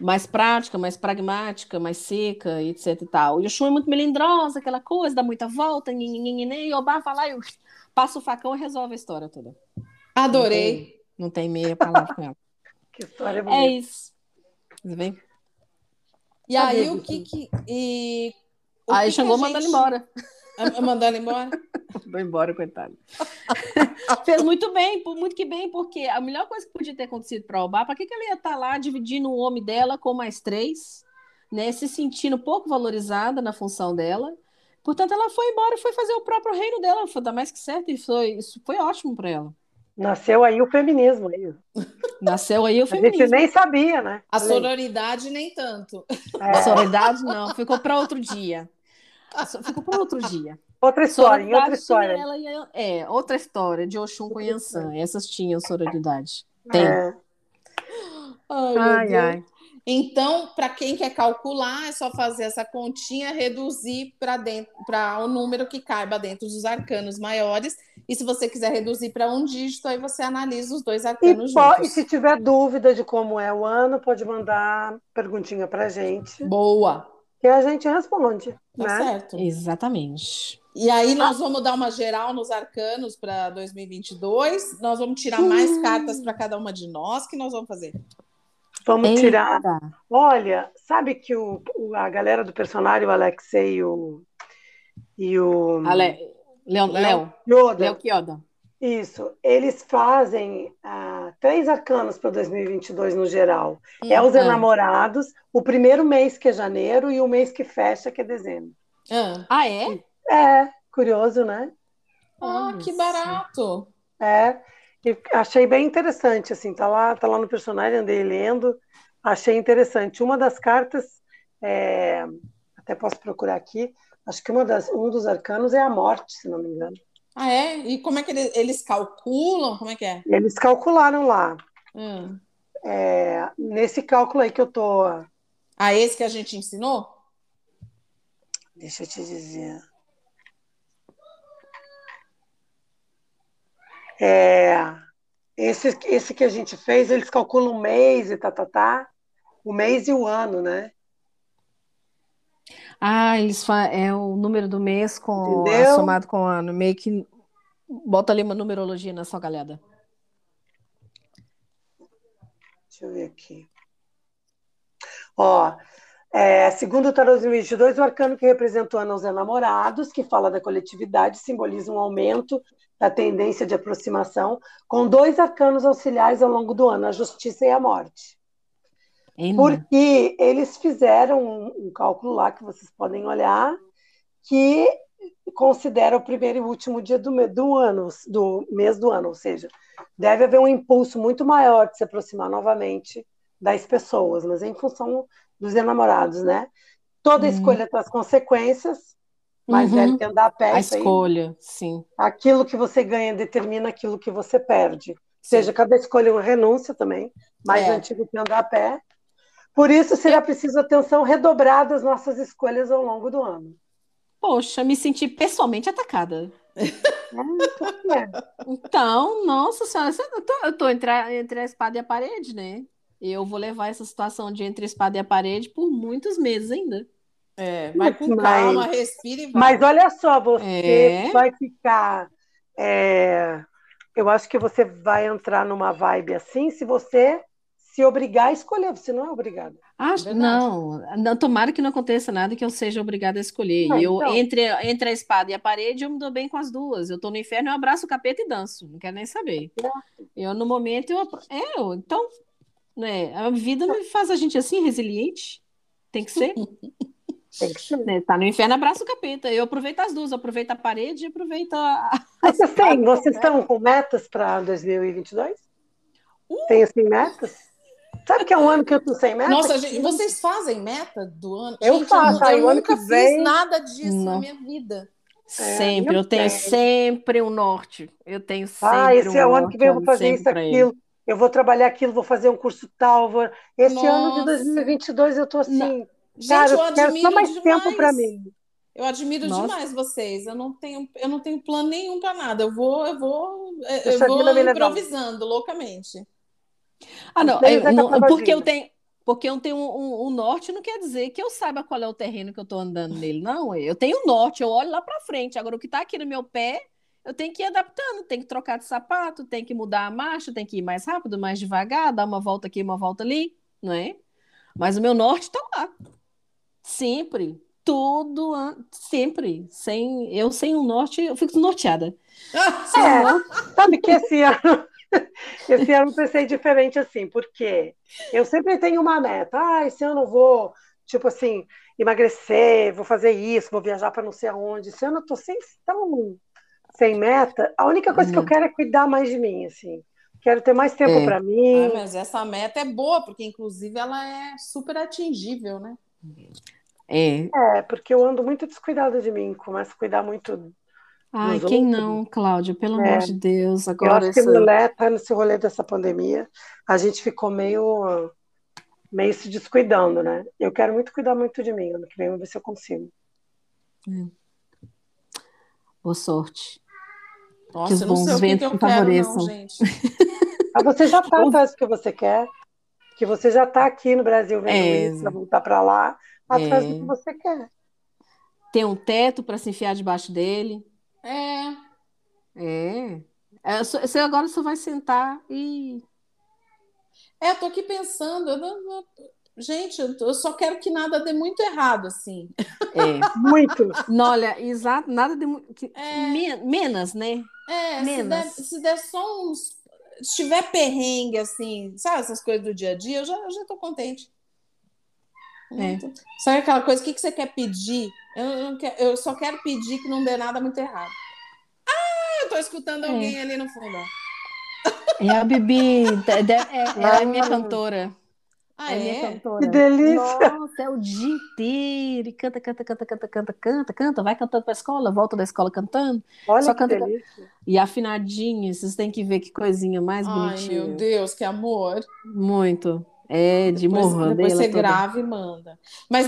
Mais prática, mais pragmática, mais seca, etc e tal. E o Shun é muito melindrosa, aquela coisa, dá muita volta, nhenhenhenhen, e Obá vai lá e passa o facão e resolve a história toda. Adorei. Não tem meia palavra com ela. Que história É bonita. isso. Tudo bem? E aí, o que que. E, o Aí que Xangô gente- embora. Ah, Mandou ela embora? Mandou embora, coitado. Fez muito bem, muito que bem, porque a melhor coisa que podia ter acontecido para Obá, para que, que ela ia estar lá dividindo o homem dela com mais três, né? Se sentindo pouco valorizada na função dela. Portanto, ela foi embora e foi fazer o próprio reino dela. Foi dar mais que certo, e foi, isso foi ótimo para ela. Nasceu aí o feminismo. Aí. Nasceu aí o A gente feminismo. nem sabia, né? A sororidade, nem tanto. A É, sororidade não, ficou para outro dia. A Ficou para outro dia. Outra história, outra história. e é, outra história, de Oxum com Yansan. Essas tinham sororidade. Tem. É, Ai, Ai, ai. Então, para quem quer calcular, é só fazer essa continha, reduzir para dentro para o número que caiba dentro dos arcanos maiores. E se você quiser reduzir para um dígito, aí você analisa os dois E, arcanos e juntos. se tiver dúvida de como é o ano, pode mandar perguntinha pra gente, Boa, que a gente responde, tá né? certo. Exatamente. E aí nós vamos dar uma geral nos arcanos para 2022. Nós vamos tirar mais cartas para cada uma de nós que nós vamos fazer. Vamos Eita. tirar. Olha, sabe que o, o- a galera do personagem, o Alexei e o. E o. Ale... Léo Kioda. Isso, eles fazem ah, três arcanos para 2022 no geral. é os ah. enamorados, o primeiro mês que é janeiro e o mês que fecha que é dezembro. Ah, Ah, é? É, curioso, né? Ah, que barato. É, e achei bem interessante, assim, tá lá, tá lá no personagem, andei lendo, achei interessante. Uma das cartas, é, até posso procurar aqui, acho que uma das, um dos arcanos é a morte, se não me engano. Ah, é? E como é que eles, eles calculam? Como é que é? Eles calcularam lá, Hum. é, nesse cálculo aí que eu tô, Ah, esse que a gente ensinou? deixa eu te dizer. É, esse, esse que a gente fez, eles calculam o mês e tá, tá, tá, o mês e o ano, né? Ah, eles é o número do mês com somado com o ano. Meio que bota ali uma numerologia na sua galhada. Deixa eu ver aqui. Ó, é, segundo o Tarot 2022, o arcano que representa o ano aos enamorados, que fala da coletividade, simboliza um aumento da tendência de aproximação, com dois arcanos auxiliares ao longo do ano, a justiça e a morte. Hein, Porque eles fizeram um, um cálculo lá que vocês podem olhar, que considera o primeiro e último dia do, do ano, do mês do ano, ou seja, deve haver um impulso muito maior de se aproximar novamente das pessoas, mas em função dos enamorados, né? Toda Uhum. escolha traz consequências, mais Uhum. velho que andar a pé, A isso aí. escolha, sim. aquilo que você ganha determina aquilo que você perde. Ou seja, cada escolha é uma renúncia também, mais É. antigo que andar a pé. Por isso, será preciso atenção redobrada às nossas escolhas ao longo do ano. Poxa, me senti pessoalmente atacada. É, Então, nossa senhora, eu tô, eu tô entre, a, entre a espada e a parede, né? Eu vou levar essa situação de entre a espada e a parede por muitos meses ainda. É, vai com Mas- calma, respira e vai. Mas olha só, você É. vai ficar. é, eu acho que você vai entrar numa vibe assim se você se obrigar a escolher. Você não é obrigado. Acho, Verdade. não, não, tomara que não aconteça nada que eu seja obrigada a escolher. E eu, então. entre, entre a espada e a parede, eu me dou bem com as duas. Eu tô no inferno, eu abraço o capeta e danço. Não quero nem saber. Eu, no momento, eu. É, eu, então, né, a vida faz a gente assim, resiliente. Tem que ser. Tem que ser. né? Tá no inferno, abraço o capeta. Eu aproveito as duas, eu aproveito a parede e aproveito a. Mas assim, vocês estão com metas para 2022? Tem assim metas? Sabe que é um ano que eu tô sem metas? Nossa, gente, vocês fazem meta do ano? Eu Gente, faço, aí eu o ano nunca que vem- fiz nada disso na Não. minha vida. Sempre, eu eu tenho tenho. sempre um norte. Eu tenho sempre Ah, esse um é o ano que vem eu vou fazer isso, aquilo. Eu vou trabalhar aquilo, vou fazer um curso tal. Vou... Esse ano de Nossa. 2022 eu tô assim, Gente, cara, eu eu quero admiro só mais demais. tempo para mim. Eu admiro Nossa. demais vocês. Eu não tenho, eu não tenho plano nenhum para nada. Eu vou, eu vou, eu Deixa a vou improvisando loucamente. Ah, não, eu Zeca não- porque eu tenho, porque eu tenho um, um- um norte, não quer dizer que eu saiba qual é o terreno que eu tô andando nele. Não, eu tenho um norte, eu olho lá pra frente. Agora, o que tá aqui no meu pé, eu tenho que ir adaptando, tenho que trocar de sapato, tenho que mudar a marcha, tenho que ir mais rápido, mais devagar, dar uma volta aqui, uma volta ali, não é? Mas o meu norte tá lá. Sempre. Tudo, an- sempre. Sem, eu sem um norte, eu fico norteada. Sem um É, norte, sabe que esse ano, esse ano eu pensei diferente assim, porque eu sempre tenho uma meta. Ah, esse ano eu vou, tipo assim, emagrecer, vou fazer isso, vou viajar para não sei aonde. Esse ano eu tô sem, tão sem meta. A única coisa que eu Uhum. quero é cuidar mais de mim, assim. Quero ter mais tempo É. para Ah, mim. mas essa meta é boa, porque inclusive ela é super atingível, né? é. É, porque eu ando muito descuidada de mim, começo a cuidar muito. Ai, quem outros. não, Cláudia? Pelo É. amor de Deus, Eu agora acho que essa... mulher tá nesse rolê dessa pandemia, a gente ficou meio, meio se descuidando, né? Eu quero muito cuidar muito de mim, ano que vem, vamos ver se eu consigo. Boa sorte. Nossa, os eu não sei bons que, que ventos eu te quero, não, favoreçam. gente. Ah, você já tá atrás do que você quer, que você já tá aqui no Brasil vendo É. isso, vai voltar para lá, atrás É. do que você quer. Tem um teto para se enfiar debaixo dele. É, É. É, Você agora só vai sentar e. É, eu tô aqui pensando, eu não- não- gente, eu, só quero que nada dê muito errado, assim. É. Muito. Não, olha, exato, nada de mu- que- É. men- menos, né? É, se Menos. der, se der só uns. Se tiver perrengue, assim, sabe, essas coisas do dia a dia, eu já, eu já tô contente. É. Sabe aquela coisa, o que, que você quer pedir? Eu, não quero- eu só quero pedir que não dê nada muito errado. Ah, eu tô escutando É. alguém ali no fundo. É a Bibi, é, é- ela é minha cantora. Ah, é minha é? cantora. Que delícia. Nossa, é o dia inteiro. E canta, canta, canta, canta, canta, canta, canta. Vai cantando pra escola, volta da escola cantando. Olha Só que canta- delícia. E afinadinha, vocês têm que ver que coisinha mais Ai, bonitinha. meu Deus, que amor. Muito. É de Depois, morrer. depois você grava e manda. Mas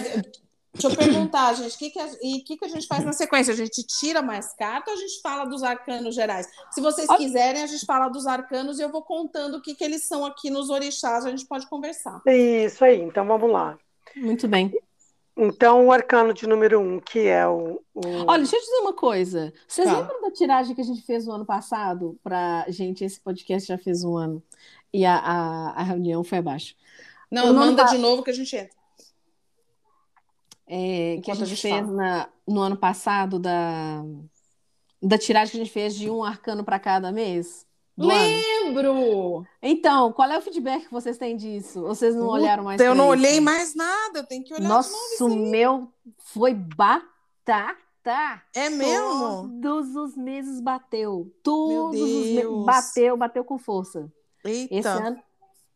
deixa eu perguntar, gente, o que, que, a, e o que, que a gente faz na sequência? A gente tira mais carta ou a gente fala dos arcanos gerais? Se vocês quiserem, a gente fala dos arcanos e eu vou contando o que, que eles são aqui nos orixás, a gente pode conversar. Isso aí, então vamos lá. Muito bem. Então, o arcano de número um, que é o. o- Olha, deixa eu dizer uma coisa. Vocês Tá. lembram da tiragem que a gente fez no ano passado? Pra gente, esse podcast já fez um ano. E a, a, a reunião foi abaixo. Não, manda fa- de novo que a gente entra. É, que a gente fez na, no ano passado da, da tiragem que a gente fez de um arcano para cada mês. do ano. Lembro! Então, qual é o feedback que vocês têm disso? Vocês não olharam mais eu não isso? olhei mais nada, eu tenho que olhar Nossa, de novo o isso aí. meu foi batata. É mesmo? Todos os meses bateu. Todos os meses bateu, bateu com força. Esse Eita. ano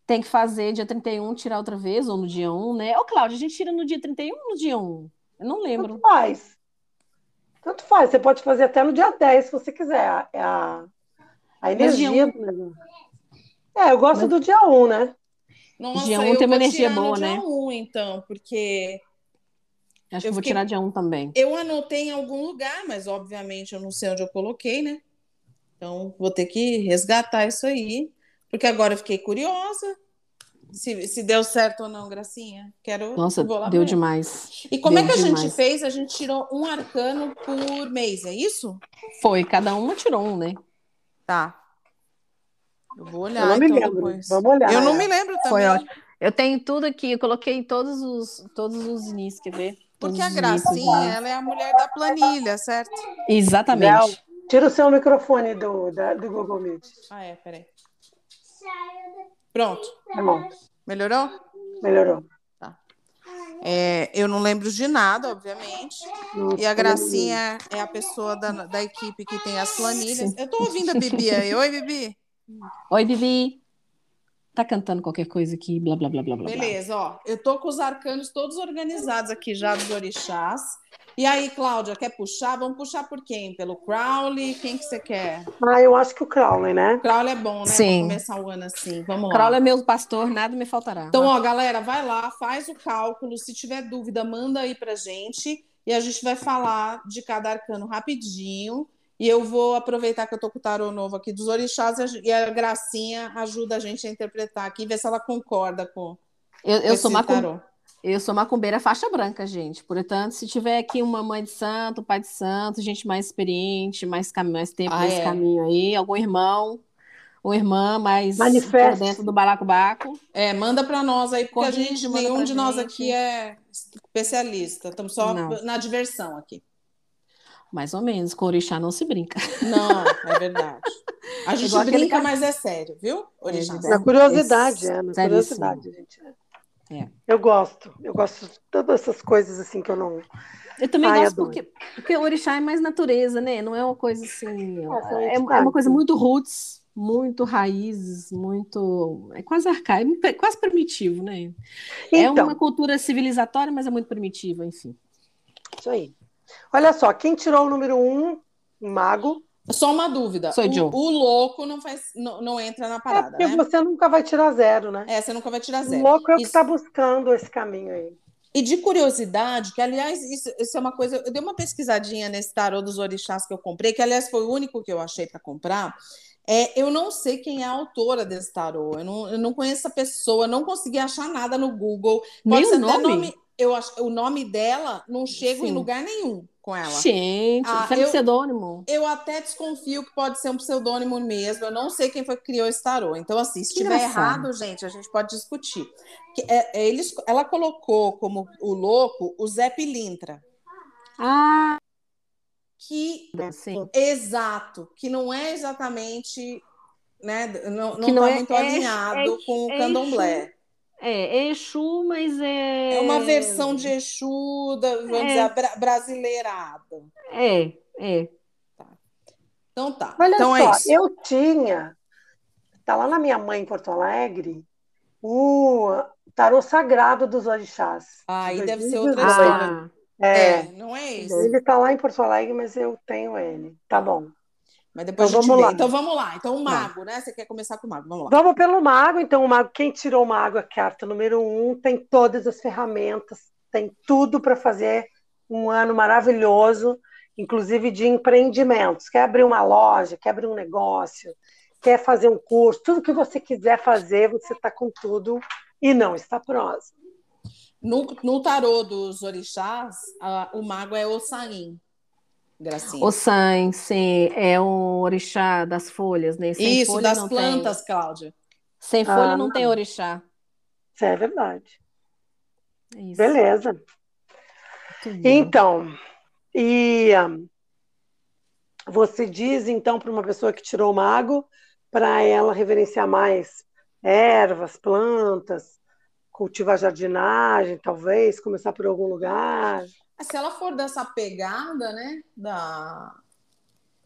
tem que fazer dia 31, tirar outra vez, ou no dia 1, né? Ô, Cláudia, a gente tira no dia 31 ou no dia 1? Eu não lembro. Tanto faz. Tanto faz. Você pode fazer até no dia 10, se você quiser. É a, a dia energia. negócio. É, eu gosto Mas- do dia 1, né? Nossa, Dia um eu tem uma vou energia boa, dia né? 1, então, porque Acho que Eu eu vou fiquei- tirar dia 1 também. eu anotei em algum lugar, mas obviamente eu não sei onde eu coloquei, né? Então vou ter que resgatar isso aí, porque agora eu fiquei curiosa. Se, se deu certo ou não, Gracinha. Quero. Nossa, vou lá deu ver. demais. E como é deu que a gente demais. fez? A gente tirou um arcano por mês, é isso? Foi, cada uma tirou um, né? Tá. Eu vou olhar eu não me então lembro. depois. Vamos olhar. Eu não é. me lembro também. Foi ótimo. Eu tenho tudo aqui, eu coloquei todos os, todos os inícios, quer ver? Todos Porque a. Gracinha, ela é a mulher da planilha, certo? Exatamente. Tira o seu microfone do, da- do Google Meet. Ah, é, peraí. Pronto. Tá bom, Melhorou? melhorou. É, eu não lembro de nada, obviamente. Nossa, E a Gracinha é a pessoa da, da equipe que tem as planilhas. Sim. Eu tô ouvindo a Bibi aí. Oi, Bibi. Oi, Bibi. Tá cantando qualquer coisa aqui, blá, blá, blá, blá, blá. blá. Beleza, ó. Eu tô com os arcanos todos organizados aqui já dos orixás. E aí, Cláudia, quer puxar? Vamos puxar por quem? Pelo Crowley? Quem que você quer? Ah, eu acho que o Crowley, né? Crowley é bom, né? Sim. Pra começar o ano assim. Vamos lá. Crowley é meu pastor, nada me faltará. Então, ó, galera, vai lá, faz o cálculo. Se tiver dúvida, manda aí pra gente. E a gente vai falar de cada arcano rapidinho. E eu vou aproveitar que eu tô com o tarô novo aqui dos orixás e a- Gracinha ajuda a gente a interpretar aqui, ver se ela concorda com, eu, eu esse sou macum... tarô. eu sou macumbeira faixa branca, gente. Portanto, se tiver aqui uma mãe de santo, pai de santo, gente mais experiente, mais, cam... mais tempo Ah, nesse é. caminho aí, algum irmão ou irmã mais Manifeste. por dentro do balacobaco. É, manda pra nós aí, porque a gente, nenhum de nós gente. aqui é especialista. Estamos só Não. na diversão aqui. Mais ou menos, com orixá não se brinca. Não, é verdade. A gente Igual aquele brinca, ca- mas é sério, viu? É, Na curiosidade, é, na Seríssimo. curiosidade, gente. É. Eu gosto. Eu gosto de todas essas coisas assim que eu não. Eu também Ai, gosto adoro. porque, porque o orixá é mais natureza, né? Não é uma coisa assim. É, É, é uma coisa muito roots, muito raízes, muito. É quase arcaico, é quase primitivo, né? É Então, uma cultura civilizatória, mas é muito primitiva, enfim. isso aí. Olha só, quem tirou o número um, mago, Só uma dúvida. Sou o, Joe. o louco não, faz, não, não entra na é parada, porque né? você nunca vai tirar zero, né? É, você nunca vai tirar O zero. louco é o que Isso- está buscando esse caminho aí. E de curiosidade, que aliás, isso, isso é uma coisa. Eu dei uma pesquisadinha nesse tarô dos orixás que eu comprei, que aliás foi o único que eu achei para comprar. É, eu não sei quem é a autora desse tarô. Eu não, eu não conheço a pessoa, não consegui achar nada no Google. Nem ser o até nome? Eu acho, o nome dela não chega em Sim. lugar nenhum. com ela. Gente, Ah, é eu- pseudônimo. Eu até desconfio que pode ser um pseudônimo mesmo. Eu não sei quem foi que criou esse tarô. Então, assim, se estiver errado, gente, a gente pode discutir. Que, é, é, eles, ela colocou como o louco o Zé Pilintra, Ah, que sim. exato, que não é exatamente, né? Não, não Que não tá é- muito é- alinhado é- com o é candomblé. É, é Exu, mas é. É uma versão de Exu, da, vamos É. dizer, bra- brasileirada. É, é. Então tá. Olha então só, é isso. eu tinha, tá lá na minha mãe em Porto Alegre, o tarô sagrado dos orixás. Aí de deve ser 2018. outra história. Ah, É, É, não é isso. ele tá lá em Porto Alegre, mas eu tenho ele. Tá bom. Mas depois Então vamos vê. lá. Então vamos lá. Então o mago, né? Você quer começar com o mago? Vamos lá. Vamos pelo mago. Então, o mago, quem tirou o mago, a carta número um, tem todas as ferramentas, tem tudo para fazer um ano maravilhoso, inclusive de empreendimentos. Quer abrir uma loja, quer abrir um negócio, quer fazer um curso, tudo que você quiser fazer, você está com tudo e não está próximo. No, no tarô dos orixás, a- o mago é Ossain. Gracinha. O San, sim, é um orixá das folhas, né? Sem Isso, folha das não plantas, Cláudia. Tem. Sem folha Ah. não tem orixá. Isso é verdade. É isso. Beleza. Então, e hum, você diz então para uma pessoa que tirou o mago para ela reverenciar mais ervas, plantas, cultivar jardinagem, talvez, começar por algum lugar. Se ela for dessa pegada, né? Da,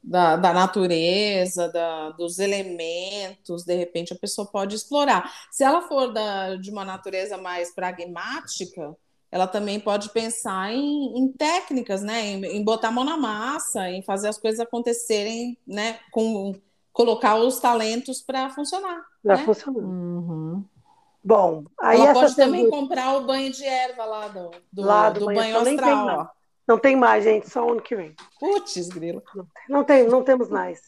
da, da natureza, da, dos elementos, de repente a pessoa pode explorar. Se ela for da, de uma natureza mais pragmática, ela também pode pensar em, em técnicas, né? Em, em botar a mão na massa, em fazer as coisas acontecerem, né? Com colocar os talentos para funcionar. Já né? funcionou. Uhum. Bom, aí ela pode também semana- comprar o banho de erva lá do, do, Lá do do banho banho astral, tem não tem mais, gente, só ano que vem. Putz, grilo. Não tem, não temos mais.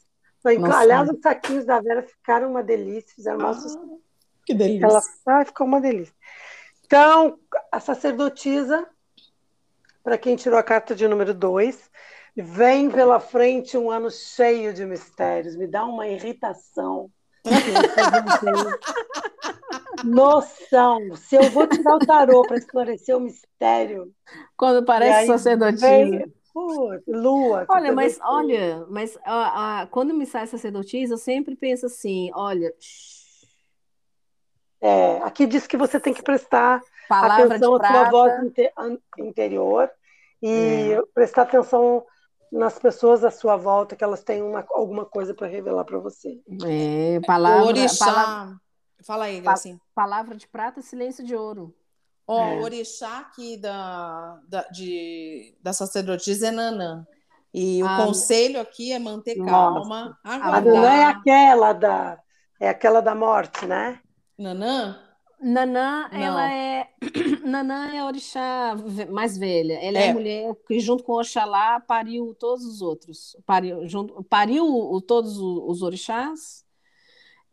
Nossa. Aliás, os saquinhos da Vera ficaram uma delícia, fizeram Ah, sucesso. que delícia. Ela ai, ficou uma delícia. Então, a sacerdotisa, para quem tirou a carta de número 2, vem pela frente um ano cheio de mistérios. Me dá uma irritação. Noção. Se eu vou tirar o tarô para esclarecer o mistério. Quando parece sacerdotisa. Putz, Lua. Olha, mas olha, mas ah, ah, quando me sai sacerdotisa, eu sempre penso assim, olha, É, aqui diz que você tem que prestar palavra atenção à sua voz prata. inte- an- interior e É. prestar atenção nas pessoas à sua volta, que elas têm uma- alguma coisa para revelar para você. É, O palavra, orixá. palavra, Fala aí, Gracinha. palavra de prata, silêncio de ouro. Ó, É. o orixá aqui da, da, de, da sacerdotisa é Nanã. E o Ah, conselho aqui é manter Nossa. calma, A Aguardar. Nanã é aquela da é aquela da morte, né? Nanã? Nanã, Não. ela é. Nanã é a orixá mais velha. Ela é, É. a mulher que, junto com Oxalá, pariu todos os outros. Pariu, junto, pariu todos os orixás.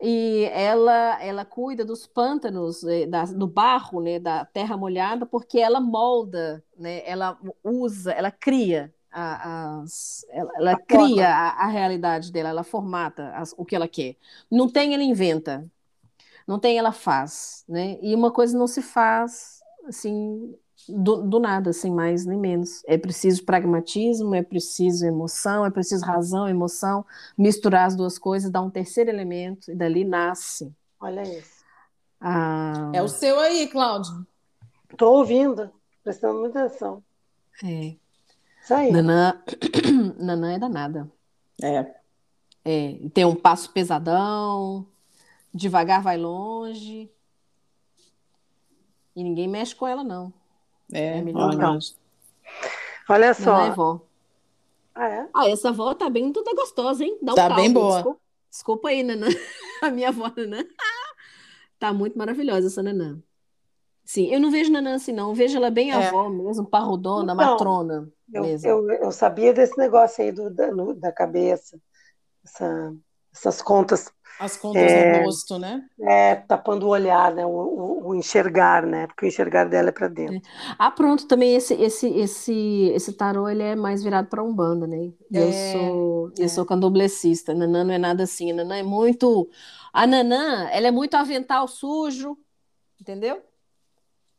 E ela, ela cuida dos pântanos, eh, da- do barro, né, da terra molhada, porque ela molda, né, ela usa, ela cria a- as, ela, ela A cria a, a realidade dela, ela formata as- o que ela quer. Não tem, ela inventa. Não tem, ela faz, né? E uma coisa não se faz assim do, do nada, sem mais nem menos. É preciso pragmatismo, é preciso emoção, é preciso razão, emoção, misturar as duas coisas, dar um terceiro elemento e dali nasce Olha isso. a É o seu aí, Cláudio. Tô ouvindo, prestando muita atenção. é. Isso aí. Nanã, Nanã é danada. É. É, tem um passo pesadão, devagar vai longe. E ninguém mexe com ela, não. É, É melhor olha. não. Olha só. Nanã é vó. Ah, é? Ah, essa avó tá bem toda gostosa, hein? Dá um Tá caldo. bem boa. Desculpa, desculpa aí, Nanã. A minha avó, Nanã. Tá muito maravilhosa essa Nanã. Sim, eu não vejo Nanã assim, não. Eu vejo ela bem É. avó mesmo, parrudona, Então, matrona Eu, mesmo. eu, eu sabia desse negócio aí do, da, no- da cabeça. Essa... essas contas As contas é, no rosto, né? É, tapando o olhar, né? O, o, o, enxergar, né? Porque o enxergar dela é para dentro. É. Ah, pronto, também esse esse esse esse tarô ele é mais virado para umbanda, né? Eu é, sou eu sou candomblessista. Nanã não é nada assim. Nanã é muito a Nanã, ela é muito avental sujo, entendeu?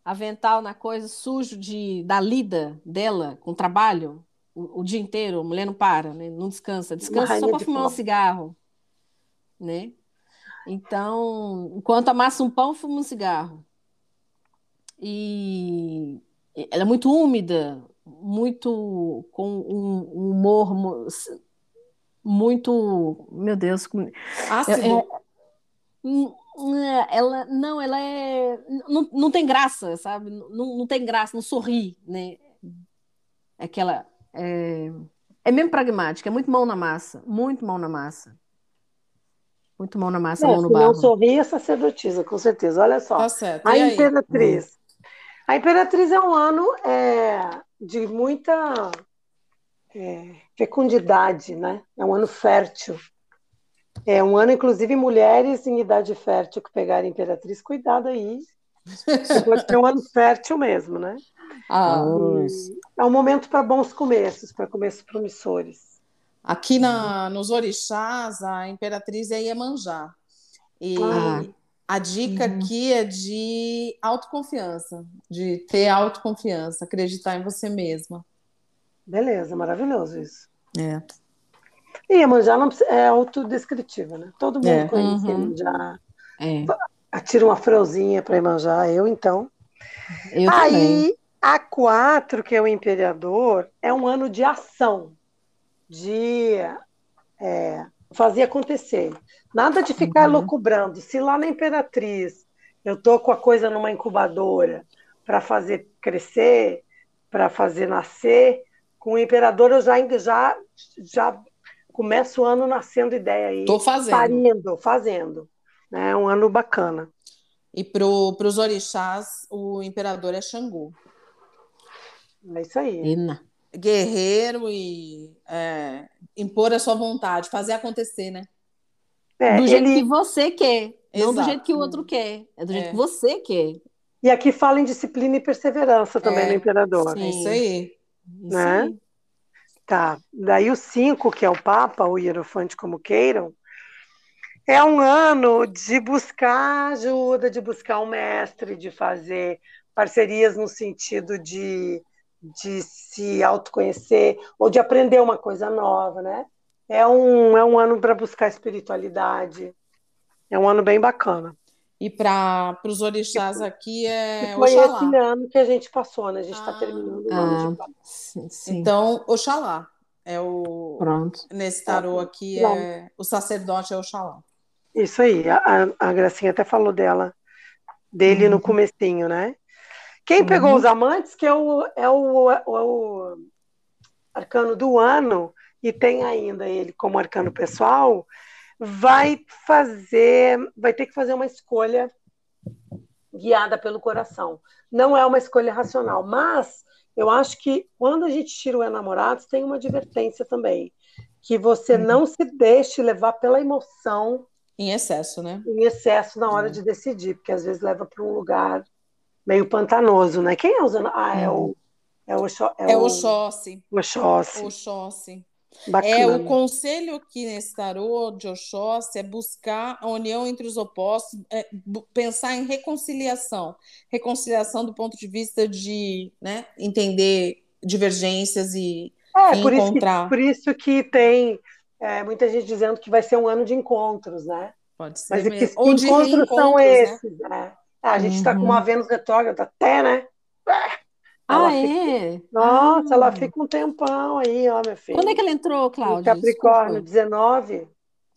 Avental na coisa sujo de da lida dela com o trabalho o, o, dia inteiro, a mulher não para, né? Não descansa, descansa só para fumar um cigarro, né? Então, enquanto amassa um pão, fuma um cigarro. E ela é muito úmida, muito com um, humor muito, meu Deus, ácido. É, é, hum, é, ela não, ela é não, não tem graça, sabe? Não, não tem graça, não sorri, né? Aquela é, é mesmo pragmática, é muito mão na massa, muito mão na massa. Muito mão na massa, é, mão no barro. Não sorri é sacerdotisa, com certeza. Olha só. Tá certo. A Imperatriz. Hum. A Imperatriz é um ano é, de muita é, fecundidade, né? É um ano fértil. É um ano, inclusive, mulheres em idade fértil que pegarem Imperatriz, cuidado aí. Pode ser um ano fértil mesmo, né? Ah, é um momento para bons começos, para começos promissores. Aqui na, nos orixás, a imperatriz é Iemanjá. E ah. a dica uhum. aqui é de autoconfiança, de ter autoconfiança, acreditar em você mesma. Beleza, maravilhoso isso. É. E Iemanjá não é autodescritiva, né? Todo mundo é. conhece uhum. Iemanjá. É. Atira uma freuzinha para Iemanjá, eu então. Eu Aí, também. A 4, que é o imperador, é um ano de ação, de é, fazer acontecer. Nada de ficar uhum. loucubrando. Se lá na Imperatriz eu tô com a coisa numa incubadora para fazer crescer, para fazer nascer, com o imperador eu já, já, já começo o ano nascendo ideia aí. Tô fazendo. Parindo, fazendo. É um ano bacana. E para os orixás, o imperador é Xangô. É isso aí. Ina. Guerreiro e é, impor a sua vontade, fazer acontecer, né? É, do jeito ele... que você quer, Exato. não do jeito que o outro quer. É do jeito é. que você quer. E aqui fala em disciplina e perseverança também é. no imperador. Sim. Isso aí. Né? Isso aí. Tá. Daí o 5, que é o Papa, o Hierofante, como queiram, é um ano de buscar ajuda, de buscar um mestre, de fazer parcerias no sentido de de se autoconhecer ou de aprender uma coisa nova, né? É um, é um ano para buscar espiritualidade. É um ano bem bacana. E para os orixás aqui é foi Oxalá. esse ano que a gente passou, né? A gente está ah, terminando o ano ah, sim, sim. Então, Oxalá é o. Pronto. Nesse tarô aqui é o sacerdote é Oxalá. Isso aí. A, a Gracinha até falou dela, dele uhum. no comecinho, né? Quem pegou uhum. os amantes, que é o, é o, é o arcano do ano, e tem ainda ele como arcano pessoal, vai fazer, vai ter que fazer uma escolha guiada pelo coração. Não é uma escolha racional, mas eu acho que quando a gente tira o enamorados, tem uma advertência também, que você uhum. não se deixe levar pela emoção em excesso, né? Em excesso na hora uhum. de decidir, porque às vezes leva para um lugar meio pantanoso, né? Quem é usando? Ah, é o. É o, é, é o Oxóssi. O Oxóssi. Oxóssi. É, o conselho aqui nesse tarô de Oxóssi é buscar a união entre os opostos, é, pensar em reconciliação. Reconciliação do ponto de vista de né, entender divergências e, é, e por encontrar. Isso que, por isso que tem é, muita gente dizendo que vai ser um ano de encontros, né? Pode ser. Mas mesmo. que, Ou encontros são né? esses, né? Ah, a gente está uhum. com uma uhum. Vênus retrógrada até, né? Ela ah, fica... é? Nossa, ah. ela fica um tempão aí, ó, minha filha. Quando é que ela entrou, Cláudia? Capricórnio, Desculpa. 19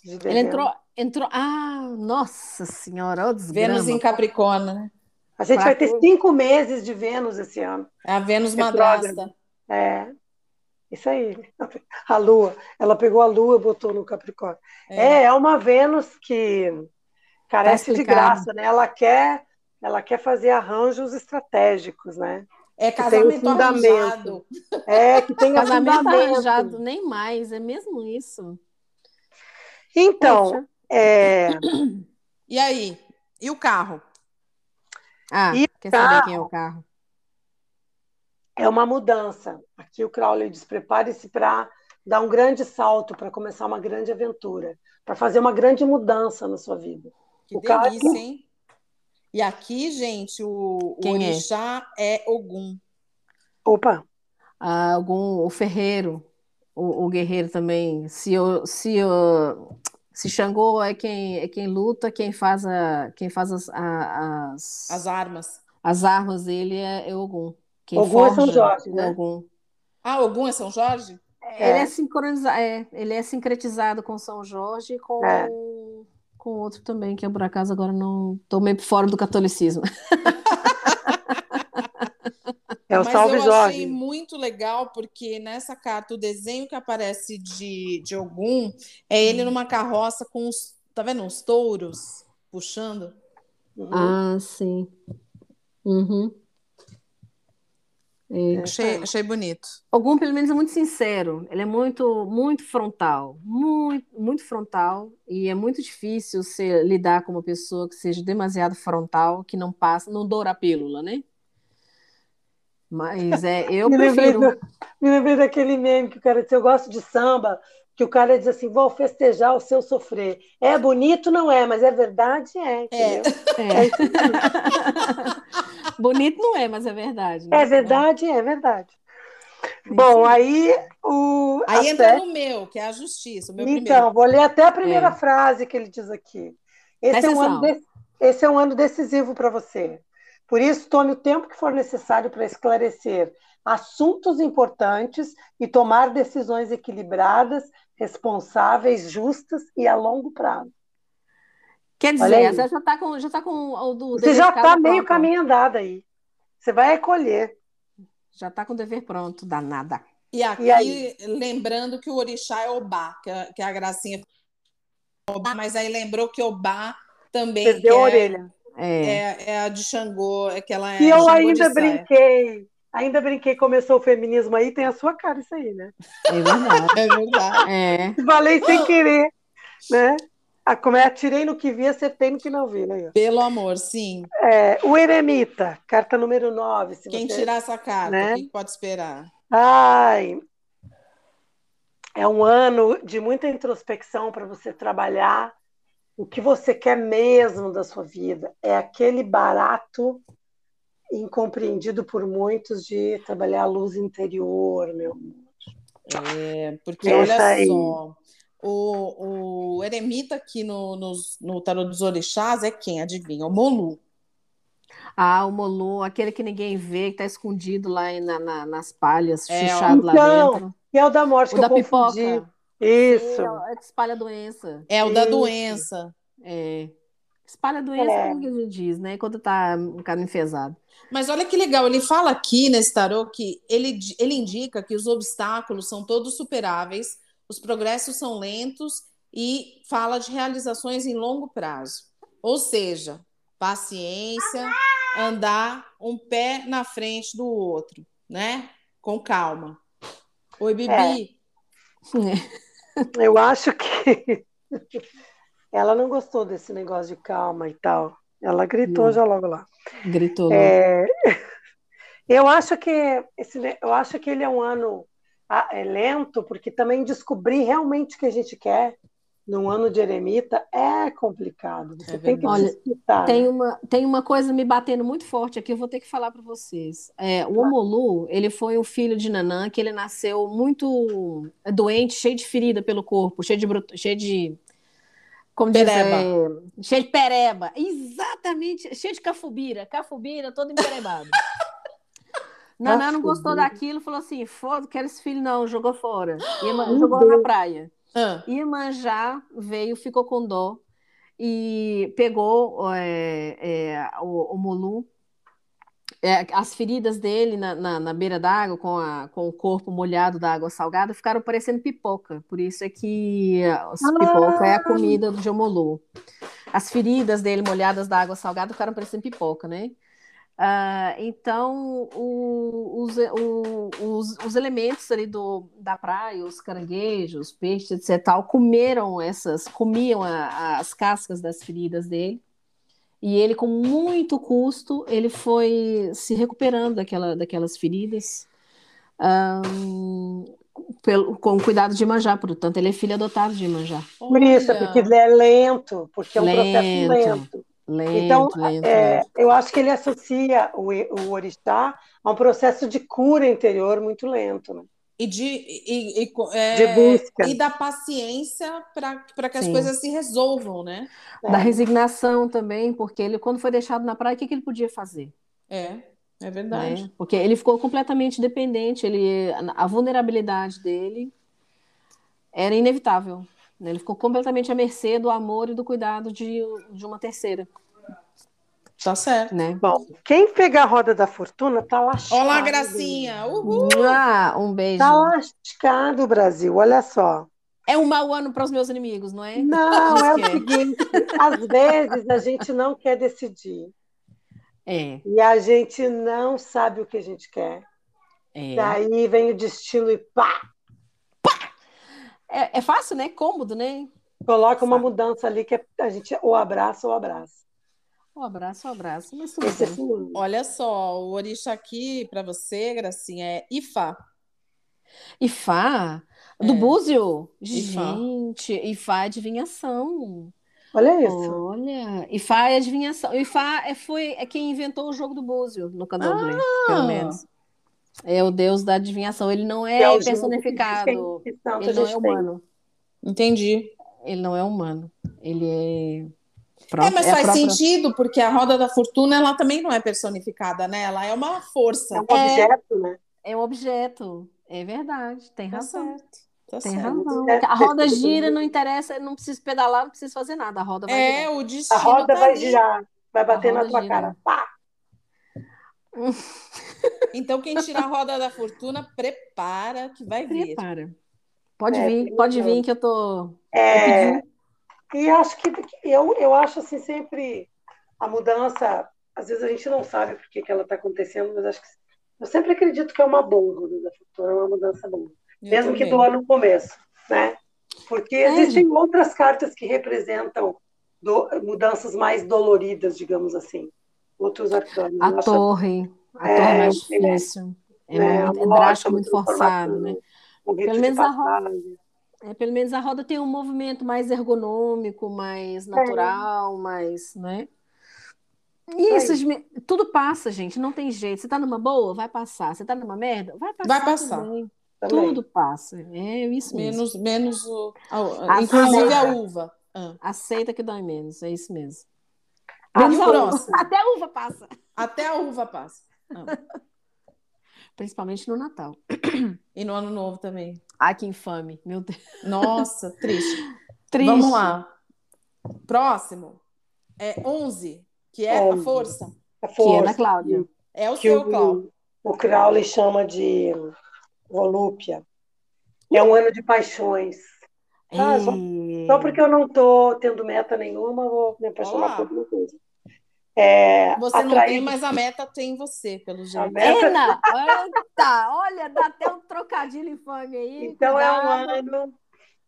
de dezembro. Ela entrou, entrou. Ah, nossa senhora, ó, Vênus em Capricórnio, né? A gente vai ter cinco meses de Vênus esse ano. É a Vênus madrasta. É. Isso aí. A Lua. Ela pegou a Lua e botou no Capricórnio. É, é, é uma Vênus que carece tá de graça, né? Ela quer ela quer fazer arranjos estratégicos, né? É casamento arranjado. É, que tem casamento arranjado, nem mais, é mesmo isso. Então, Poxa. é, E aí? E o carro? Ah, E quer carro? saber quem é o carro? é uma mudança. Aqui o Crowley diz: prepare-se para dar um grande salto, para começar uma grande aventura, para fazer uma grande mudança na sua vida. Que O carro delícia, aqui- hein? E aqui, gente, o, o Quem é? orixá é Ogum. Opa, Ah, algum, o ferreiro, o, o guerreiro também. Se o, se o, se Xangô é quem é quem luta, quem faz a, quem faz as, a- as, As armas. as armas dele é, é Ogum. Quem Ogum é São forja Jorge, é né? Ogum. Ah, Ogum é São Jorge? Ele é sincronizado, é, ele é sincretizado com São Jorge e com, É. com outro também, que eu por acaso agora não tô meio por fora do catolicismo. é o Mas Salve eu Jorge. achei muito legal porque nessa carta o desenho que aparece de, de Ogum é ele Hum. numa carroça com uns, tá vendo, uns touros puxando. Uhum. Ah, sim. Uhum. É. Achei, achei bonito. Ogum, pelo menos, é muito sincero. Ele é muito, muito frontal, muito, muito frontal. E é muito difícil você lidar com uma pessoa que seja demasiado frontal, que não passa, não doura a pílula, né? Mas é, eu me, lembrei prefiro. do- me lembrei daquele meme que o cara disse: Eu gosto de samba, que o cara diz assim: Vou festejar o seu sofrer. É bonito, não é, mas é verdade, é. É. entendeu? É. Bonito não é, mas é verdade. né? É verdade, é verdade. Bom, aí o. a Aí entra Sé- no meu, que é a justiça, o meu Então, primeiro. vou ler até a primeira É. frase que ele diz aqui. Esse, Presta é um, ano de- esse é um ano decisivo para você. Por isso, tome o tempo que for necessário para esclarecer assuntos importantes e tomar decisões equilibradas, responsáveis, justas e a longo prazo. Quer dizer, você já está com, já tá com o do Você já está meio pronto. caminho andado aí. Você vai recolher. Já está com o dever pronto, danada. E aqui, E aí? lembrando que o orixá é Obá, que a, que a gracinha Obá, mas aí lembrou que Obá também Perdeu a é, orelha. É. é, é a de Xangô, é que ela é E eu ainda saia. brinquei. Ainda brinquei, começou o feminismo aí, tem a sua cara isso aí, né? É verdade. É verdade. É. Falei sem querer, né? Ah, como é, atirei no que vi, acertei no que não vi, né? Pelo amor, sim. É, o Eremita, carta número 9. Se Quem você... tirar essa carta, né? o que que pode esperar? Ai, é um ano de muita introspecção para você trabalhar o que você quer mesmo da sua vida. É aquele barato incompreendido por muitos de trabalhar a luz interior, meu. É, porque Essa olha aí. só, o, o eremita aqui no, nos- no tarô dos orixás é quem? Adivinha? O Molu. Ah, o Molu, aquele que ninguém vê, que tá escondido lá em- na- na- nas palhas, É, fechado lá Então, dentro. E é o da morte O que da eu confundi. pipoca. Isso. É, é que espalha doença. É o da Isso. doença. É. Espalha doença, É. como que a gente diz, né? Quando tá um cara enfesado. Mas olha que legal, ele fala aqui nesse tarô que ele, ele indica que os obstáculos são todos superáveis, os progressos são lentos e fala de realizações em longo prazo. Ou seja, paciência, andar um pé na frente do outro, né? Com calma. Oi, Bibi. Eu acho que ela não gostou desse negócio de calma e tal. Ela gritou Não. já logo lá. Gritou. né? É, eu acho que esse, eu acho que ele é um ano é lento, porque também descobrir realmente o que a gente quer num ano de eremita é complicado. Você É tem que disputar. Tem né? uma, tem uma coisa me batendo muito forte aqui, eu vou ter que falar para vocês. É, o Omolu, ele foi um filho de Nanã, que ele nasceu muito doente, cheio de ferida pelo corpo, cheio de, cheio de como Pereba. é, cheio de pereba. Exatamente, cheio de cafubira, cafubira todo emperebado. Nanã não gostou daquilo, falou assim, foda, quero esse filho não, jogou fora. Ieman- Meu jogou na Deus. praia. Ah, Iemanjá veio, ficou com dó e pegou é, é, o, o Molu, é, as feridas dele na, na, na beira d'água, com, a, com o corpo molhado da água salgada, ficaram parecendo pipoca. Por isso é que as pipoca é a comida do Jomolu. As feridas dele molhadas da água salgada ficaram parecendo pipoca, né? Uh, então, o, os, o, os, os, elementos ali do, da praia, os caranguejos, peixes, etc., tal, comeram essas, comiam a, as cascas das feridas dele. E ele, com muito custo, ele foi se recuperando daquela, daquelas feridas. Um, pelo, com cuidado de Imanjá, portanto, ele é filho adotado de Imanjá. Por isso, é porque ele é lento, porque é um lento. processo lento. Lento, então, lento, é, lento. eu acho que ele associa o, o orixá a um processo de cura interior muito lento, né? E, de, e, e, é, de e da paciência para que as Sim. coisas se resolvam, né? Da é. resignação também, porque ele, quando foi deixado na praia, o que, que ele podia fazer? É, é verdade. Né? Porque ele ficou completamente dependente, ele, a vulnerabilidade dele era inevitável. Né? Ele ficou completamente à mercê do amor e do cuidado de, de uma terceira. Tá certo. Né? Bom, quem pegar a roda da fortuna tá lascado. Olá, Gracinha! Uhul! Ah, um beijo. Tá lascado, Brasil, olha só. É um mau ano para os meus inimigos, não é? Não, é o seguinte: às vezes a gente não quer decidir. É. E a gente não sabe o que a gente quer. É. Daí vem o destino e pá! É, é fácil, né? Cômodo, né? Coloca uma mudança ali que é, a gente ou abraça ou abraça. Um abraço, um abraço. Mas tudo Esse é bem. Olha só, o orixá aqui para você, Gracinha, é Ifá. Ifá? Do É. Búzio? Ifá. Gente, Ifá é adivinhação. Olha isso. Olha, Ifá é adivinhação. Ifá é, foi, é quem inventou o jogo do Búzio no candomblé, Ah! pelo menos. É o deus da adivinhação. Ele não é, Que é personificado. que santo Ele não é tem. humano. Entendi. Ele não é humano. Ele é. É, mas é faz própria- sentido, porque a roda da fortuna ela também não é personificada, né? Ela é uma força. É um objeto, né? É um objeto. É verdade. Tem Tá razão. certo. Tá Tem certo. razão. É, A roda é, gira, não interessa, não precisa pedalar, não precisa fazer nada. A roda vai É, girar. o destino A roda tá vai ali. girar, vai bater na tua gira. cara. Pá! Então, quem tira a roda da fortuna, prepara que vai vir. Prepara. Pode É, vir, pode vir que eu tô. É, e acho que eu, eu acho assim sempre a mudança, às vezes a gente não sabe por que, que ela está acontecendo, mas acho que eu sempre acredito que é uma boa mudança futura, é uma mudança boa. Eu Mesmo que também. doa no começo, né? Porque É, existem outras cartas que representam do- mudanças mais doloridas, digamos assim. Outros arcanos. A acho- torre. A É, torre é mais é. difícil. É, né, é drástico, uma muito forçado, né? Pelo menos a roda-. É, pelo menos a roda tem um movimento mais ergonômico, mais natural, mais, né? E esses, me- tudo passa, gente, não tem jeito. Você tá numa boa, vai passar. Você tá numa merda, vai passar. Vai passar. também. Também. Tudo passa. É isso mesmo. Menos, menos o. a- A inclusive a uva. Ah. Aceita que dói menos, é isso mesmo. A Menos a uva. próxima. Até a uva passa. Até a uva passa. Ah. Principalmente no Natal. E no ano novo também. Ai, que infame. Meu Deus. Nossa, triste. Triste. Vamos lá. Próximo. É 11, que é a Onze. força. A Que é força, da Cláudia. É o que seu, Cláudio. o, o Crowley chama de volúpia. É um ano de paixões. Ah, só-. Só porque eu não estou tendo meta nenhuma, vou me apaixonar Olá. por alguma coisa. É, Você não tem, mas a meta tem você, pelo jeito. meta- Ana, eita, olha, dá até um trocadilho infame aí. Então é um ano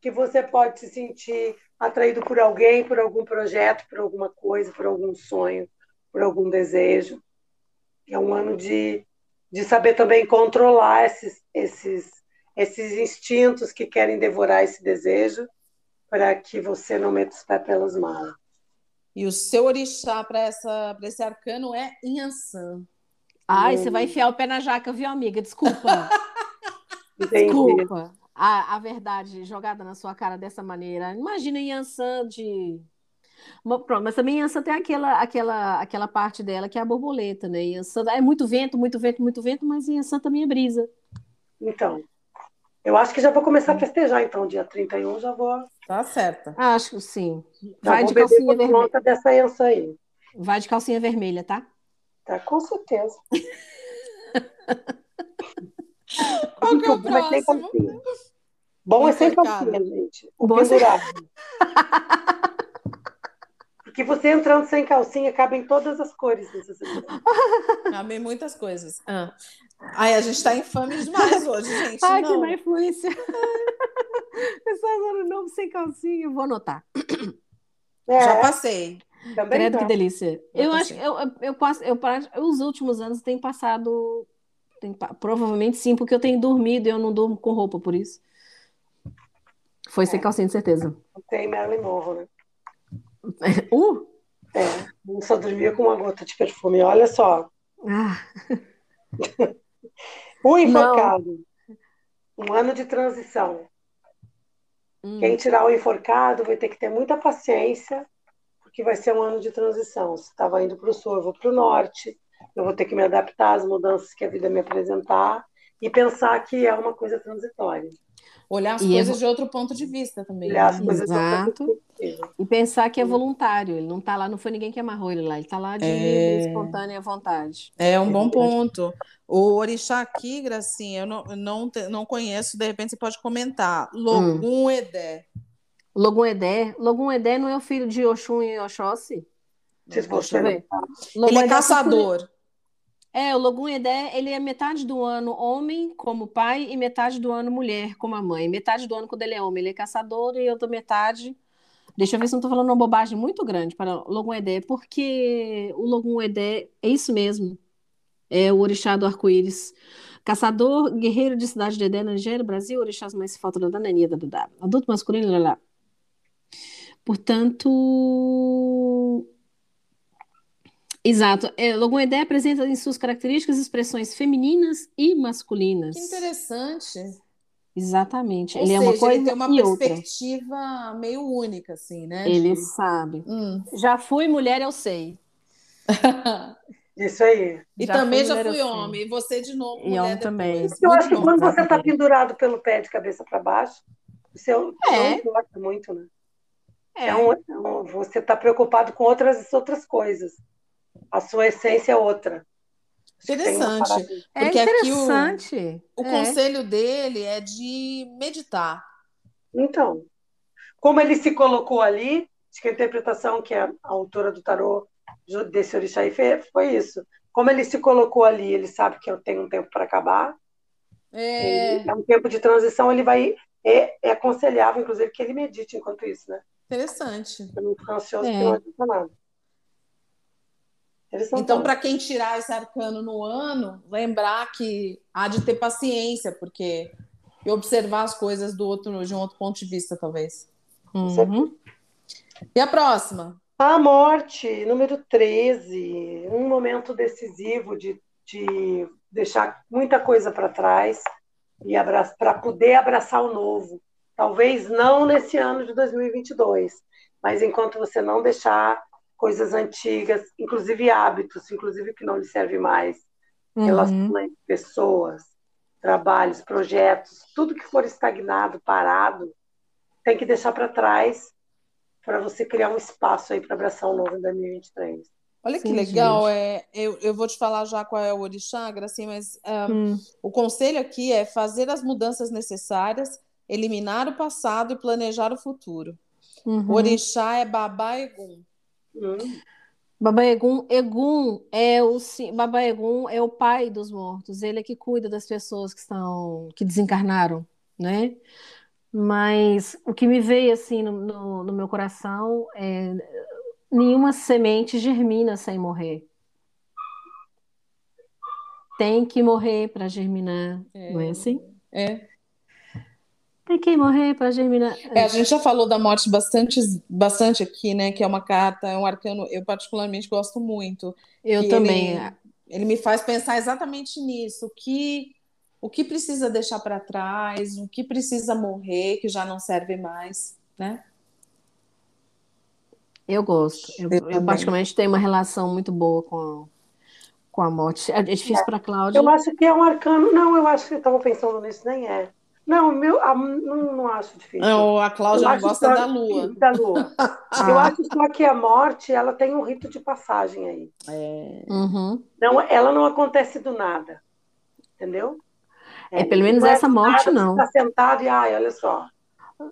que você pode se sentir atraído por alguém, por algum projeto, por alguma coisa, por algum sonho, por algum desejo. É um ano de, de saber também controlar esses, esses, esses instintos que querem devorar esse desejo para que você não meta os pés pelas malas. E o seu orixá para esse arcano é Inhansã. Ai, você vai enfiar o pé na jaca, viu, amiga? Desculpa. Desculpa. A, a verdade jogada na sua cara dessa maneira. Imagina Yansan de. Pronto, mas também Yansan tem aquela, aquela, aquela parte dela que é a borboleta, né? Yansan é muito vento, muito vento, muito vento, mas Yansan também é brisa. Então, eu acho que já vou começar a festejar, então, dia 31 já vou, Tá certa. Acho que sim. já Vai de calcinha vermelha. conta dessa Ensa aí. Vai de calcinha vermelha, tá? Tá, com certeza. Qual que é o Bom é sem próximo? calcinha. Bom é sem calcinha, gente. O Bom é pendurado. Porque você entrando sem calcinha, cabe em todas as cores nessa situação. Cabe muitas coisas. Ah. Ai, a gente tá infame demais hoje, gente. Ai, não. que má influência. Pessoal agora novo sem calcinha, vou anotar. É, Já passei. também Credo, não. que delícia. Já Eu acho que eu, eu, eu passo, eu, os últimos anos tem passado. tem provavelmente sim, porque eu tenho dormido e eu não durmo com roupa, por isso. Foi sem É. calcinha, de certeza. Tem Marilyn Monroe, né? Uh! É, eu só dormia com uma gota de perfume. Olha só. Ah, O enforcado. Um ano de transição. hum. Quem tirar o enforcado vai ter que ter muita paciência, porque vai ser um ano de transição. Se estava indo para o sul, eu vou para o norte. Eu vou ter que me adaptar às mudanças que a vida me apresentar e pensar que é uma coisa transitória. Olhar as E coisas eu- de outro ponto de vista também. Olhar as né? coisas de Exato. perspectiva. E pensar que é voluntário, ele não tá lá, não foi ninguém que amarrou ele lá, ele tá lá de É. espontânea vontade. É um bom verdade. ponto. O orixá aqui, Gracinha, eu não, não, não conheço, de repente você pode comentar. Logum Edé. Logum Edé, Logum Edé não é o filho de Oxum e Oxóssi? Se Deixa você eu não- ver. Logum Ele é Edé caçador. É, o Logum Edé, ele é metade do ano homem como pai e metade do ano mulher como a mãe. Metade do ano quando ele é homem, ele é caçador e outra metade. Deixa eu ver se eu não estou falando uma bobagem muito grande para o Logum Edé, porque o Logum Edé é isso mesmo. É o orixá do arco-íris. Caçador, guerreiro de cidade de Edé, Nigéria, Brasil, orixás mais falta da Nania, da da adulto masculino, lá. Portanto, Exato. É, Edé apresenta em suas características expressões femininas e masculinas. Que interessante. Exatamente. Ou ele é seja, uma coisa ele tem uma e outra. perspectiva meio única, assim, né? Ele de- sabe. Hum. Já fui mulher, eu sei. Isso aí. E Já também fui já mulher, fui homem. E você de novo, E mulher homem também. depois. Eu acho que quando você está pendurado pelo pé de cabeça para baixo, o seu É. não importa muito, né? É. É é um- você está preocupado com outras outras coisas. A sua essência é outra. Interessante. aí. É Porque aqui o- interessante. O É. conselho dele é de meditar. Então, como ele se colocou ali, acho que a interpretação que a autora do tarô desse orixá aí fez foi isso. Como ele se colocou ali, ele sabe que eu tenho um tempo para acabar, É é um tempo de transição, ele vai. É, é aconselhável, inclusive, que ele medite enquanto isso, né? interessante. Pra não ficar ansioso, É. não adianta nada. Então, para quem tirar esse arcano no ano, lembrar que há de ter paciência, porque e observar as coisas do outro de um outro ponto de vista, talvez. Uhum. E a próxima? A morte, número 13, um momento decisivo de, de deixar muita coisa para trás e para poder abraçar o novo. Talvez não nesse ano de 2022, mas enquanto você não deixar coisas antigas, inclusive hábitos, inclusive que não lhe serve mais, Uhum. relações, pessoas, trabalhos, projetos, tudo que for estagnado, parado, tem que deixar para trás para você criar um espaço aí para abraçar o novo em 2023. Olha que Sim, legal. gente. É, eu, eu vou te falar já qual é o orixá, Gracinha, mas ah, Hum. o conselho aqui é fazer as mudanças necessárias, eliminar o passado e planejar o futuro. Uhum. O orixá é Babá Egum. Hum, Baba Egum, Egum é o Baba Egum é o pai dos mortos. Ele é que cuida das pessoas que estão que desencarnaram, né? Mas o que me veio assim no, no, no meu coração é nenhuma semente germina sem morrer. Tem que morrer para germinar, não é assim? É. Tem que morrer para germinar. É, a gente já falou da morte bastante, bastante aqui, né? Que é uma carta, é um arcano, eu particularmente gosto muito. Eu também. Ele, ele me faz pensar exatamente nisso, o que, o que precisa deixar para trás, o que precisa morrer, que já não serve mais, né? Eu gosto. Eu, Eu eu particularmente tenho uma relação muito boa com a, com a morte. É difícil para a Cláudia. Eu acho que é um arcano. Não, eu acho que eu estava pensando nisso, nem é. Não, meu, a- não, não acho difícil. Não, a Eu Cláudia não gosta só- da lua. Da lua. Ah. Eu acho só que a morte, ela tem um rito de passagem aí. É, Uhum. Não, ela não acontece do nada. Entendeu? É, pelo menos não é essa morte, nada, não. Você está sentado e, ai, olha só.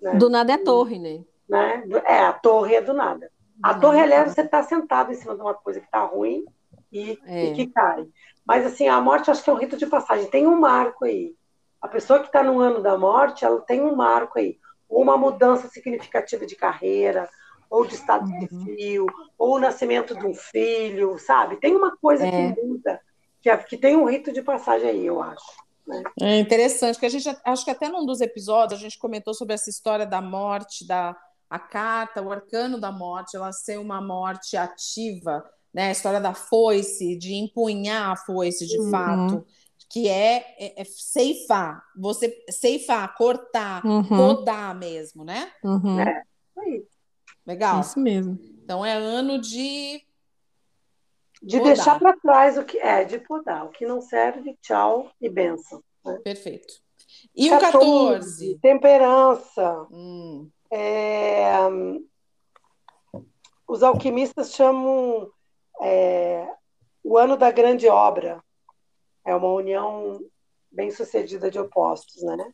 né? Do nada é torre, né? né? É, a torre é do nada. A Torre Elero, você está sentado em cima de uma coisa que está ruim e, é. e, que cai. Mas, assim, a morte acho que é um rito de passagem. Tem um marco aí. A pessoa que está no ano da morte, ela tem um marco aí. Uma mudança significativa de carreira, ou de estado uhum. civil, ou o nascimento de um filho, sabe? Tem uma coisa é. que muda, que, é, que tem um rito de passagem aí, eu acho. Né? É interessante, que a gente acho que até num dos episódios a gente comentou sobre essa história da morte, da a carta, o arcano da morte, ela ser uma morte ativa, né? A história da foice, de empunhar a foice de uhum. fato, que é, é, é, ceifar, você ceifar, cortar, uhum. podar mesmo, né? Uhum. É. Legal. Isso mesmo. Então é ano de. De podar. deixar para trás o que é, de podar. O que não serve, tchau e benção. Né? Perfeito. E 14, o 14? Temperança. Hum. É, os alquimistas chamam é, o ano da grande obra. É uma união bem sucedida de opostos, né?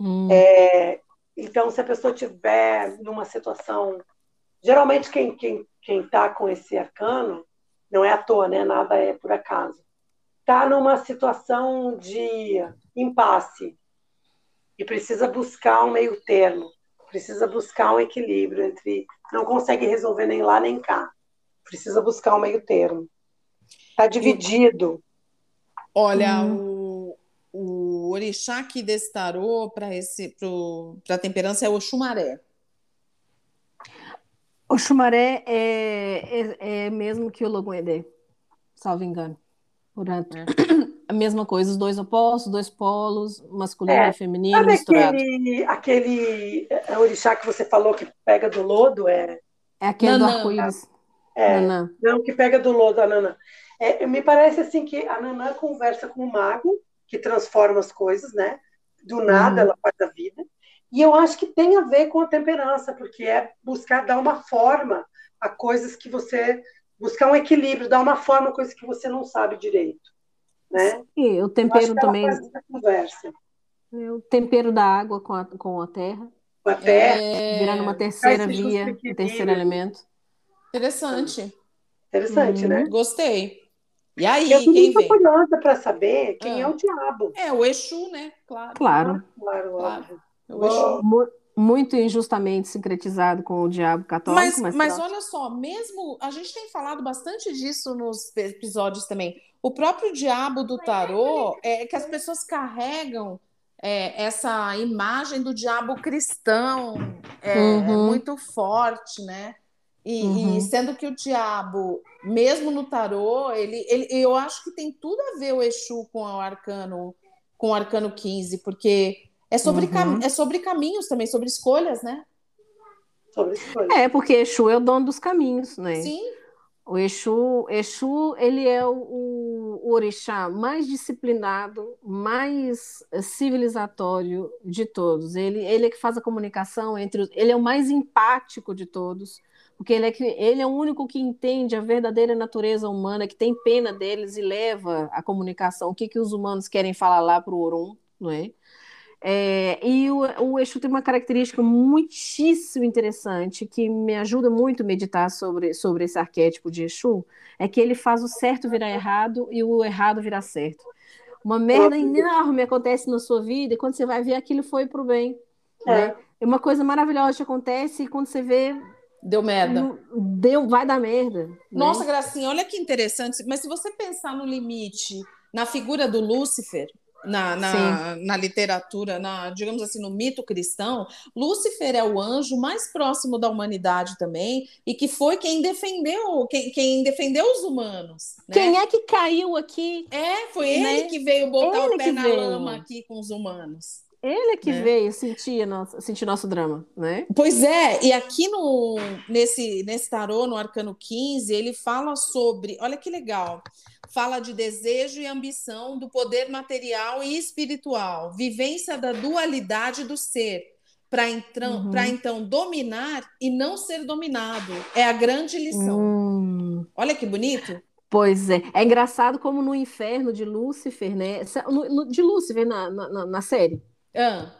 Hum. É, então, se a pessoa tiver numa situação Geralmente, quem quem quem está com esse arcano, não é à toa, né? nada é por acaso, está numa situação de impasse e precisa buscar um meio termo, precisa buscar um equilíbrio entre. Não consegue resolver nem lá nem cá, precisa buscar um meio termo. Está dividido. Olha, hum. o, o orixá que destarou para a temperança é o Xumaré. O Xumaré é, é, é mesmo que o Loguedê, salvo engano. Portanto, é. a mesma coisa, os dois opostos, dois polos, masculino é. e feminino Sabe misturado. Aquele, aquele é, orixá que você falou que pega do lodo é. É aquele Nanã. do arco-íris. É, Nanã. não, que pega do lodo a Nanã. É, me parece assim que a Nanã conversa com o mago, que transforma as coisas, né? Do nada uhum. ela faz a vida. E eu acho que tem a ver com a temperança, porque é buscar dar uma forma a coisas que você. buscar um equilíbrio, dar uma forma a coisas que você não sabe direito. Né? Sim, o tempero também. Conversa. É, o tempero da água com a, com a terra. Com a terra. É... Virando uma terceira via, um terceiro elemento. Interessante. Interessante, hum. né? Gostei. E aí, eu tô quem muito curiosa para saber quem ah. é o diabo. É, o Exu, né? Claro. Claro. Claro, claro. Muito injustamente sincretizado com o diabo católico. Mas, mas, mas olha só, mesmo. A gente tem falado bastante disso nos episódios também. O próprio diabo do tarô é que as pessoas carregam é, essa imagem do diabo cristão é, uhum. é muito forte, né? E, uhum. e, sendo que o diabo, mesmo no tarô, ele, ele, eu acho que tem tudo a ver o Exu com o arcano, com o arcano 15, porque é sobre, uhum. cam é sobre caminhos também, sobre escolhas, né? Sobre escolhas. É, porque Exu é o dono dos caminhos, né? Sim. O Exu, Exu ele é o, o, orixá mais disciplinado, mais civilizatório de todos. Ele, ele é que faz a comunicação entre os, ele é o mais empático de todos, porque ele é, que, ele é o único que entende a verdadeira natureza humana, que tem pena deles e leva a comunicação, o que, que os humanos querem falar lá para o Orum, não é? É, e o, o Exu tem uma característica muitíssimo interessante que me ajuda muito a meditar sobre, sobre esse arquétipo de Exu, é que ele faz o certo virar errado e o errado virar certo. Uma merda enorme acontece na sua vida e quando você vai ver aquilo foi para o bem. É. Né? Uma coisa maravilhosa acontece e quando você vê Deu merda. Deu, vai dar merda. Né? Nossa? Gracinha, olha que interessante. Mas se você pensar no limite, na figura do Lúcifer, na, na, na, literatura, na, digamos assim, no mito cristão, Lúcifer é o anjo mais próximo da humanidade também, e que foi quem defendeu, quem, quem defendeu os humanos. Né? Quem é que caiu aqui? É, foi né? ele que veio botar ele o pé na veio. lama aqui com os humanos. Ele é que né? veio sentir nosso, sentir nosso drama, né? Pois é, e aqui no, nesse, nesse tarô, no Arcano 15, ele fala sobre, olha que legal, fala de desejo e ambição do poder material e espiritual, vivência da dualidade do ser, para então, uhum. então dominar e não ser dominado. É a grande lição. Hum. Olha que bonito. Pois é. É engraçado como no inferno de Lúcifer, né? De Lúcifer na, na, na série. Ah.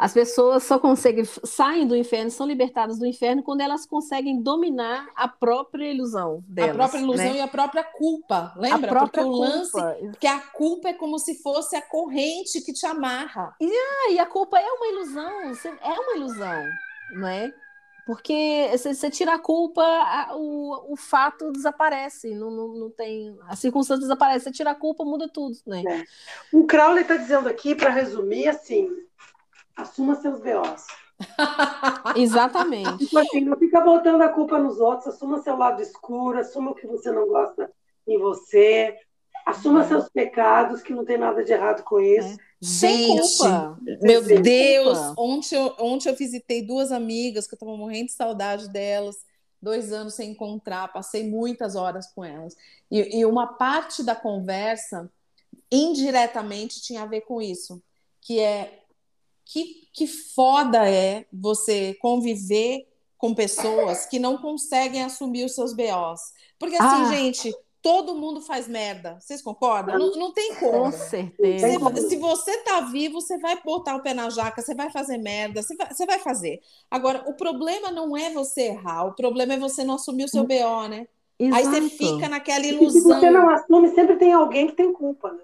As pessoas só conseguem saem do inferno, são libertadas do inferno quando elas conseguem dominar a própria ilusão delas. a própria ilusão né? e a própria culpa, lembra? a própria Porque o lance, culpa. porque a culpa é como se fosse a corrente que te amarra. Ah, e a culpa é uma ilusão, é uma ilusão, não é? Porque você, você tira a culpa, a- o, o fato desaparece, não, não, não tem. A circunstância desaparece, você tira a culpa, muda tudo, né? O Crowley está dizendo aqui, para resumir, assim, assuma seus B.O.s. Exatamente. Tipo assim, não fica botando a culpa nos outros, assuma seu lado escuro, assuma o que você não gosta em você, assuma seus pecados, que não tem nada de errado com isso. Sem Gente, culpa. Meu Sem Deus, culpa. ontem eu, ontem eu visitei duas amigas que eu estava morrendo de saudade delas, dois anos sem encontrar, passei muitas horas com elas. E, e uma parte da conversa, indiretamente, tinha a ver com isso, que é que, que foda é você conviver com pessoas que não conseguem assumir os seus BOs. Porque assim, Ah. gente, todo mundo faz merda. Vocês concordam? Não, não tem como. Com certeza. Você- se você tá vivo, você vai botar o pé na jaca, você vai fazer merda, você vai, você vai fazer. Agora, o problema não é você errar, o problema é você não assumir o seu BO, né? Aí você Exato. fica naquela E se ilusão. você não assume, sempre tem alguém que tem culpa, né?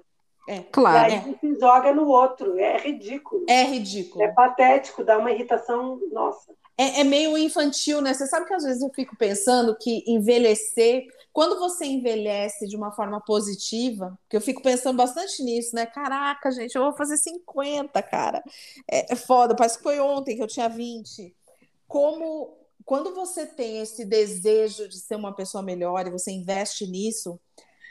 É, E Claro. aí você joga no outro, é ridículo. é ridículo. É patético, dá uma irritação, nossa. É, é meio infantil, né? Você sabe que às vezes eu fico pensando que envelhecer, quando você envelhece de uma forma positiva, que eu fico pensando bastante nisso, né? Caraca, gente, eu vou fazer 50, cara. É, é foda, parece que foi ontem que eu tinha 20. Como quando você tem esse desejo de ser uma pessoa melhor e você investe nisso,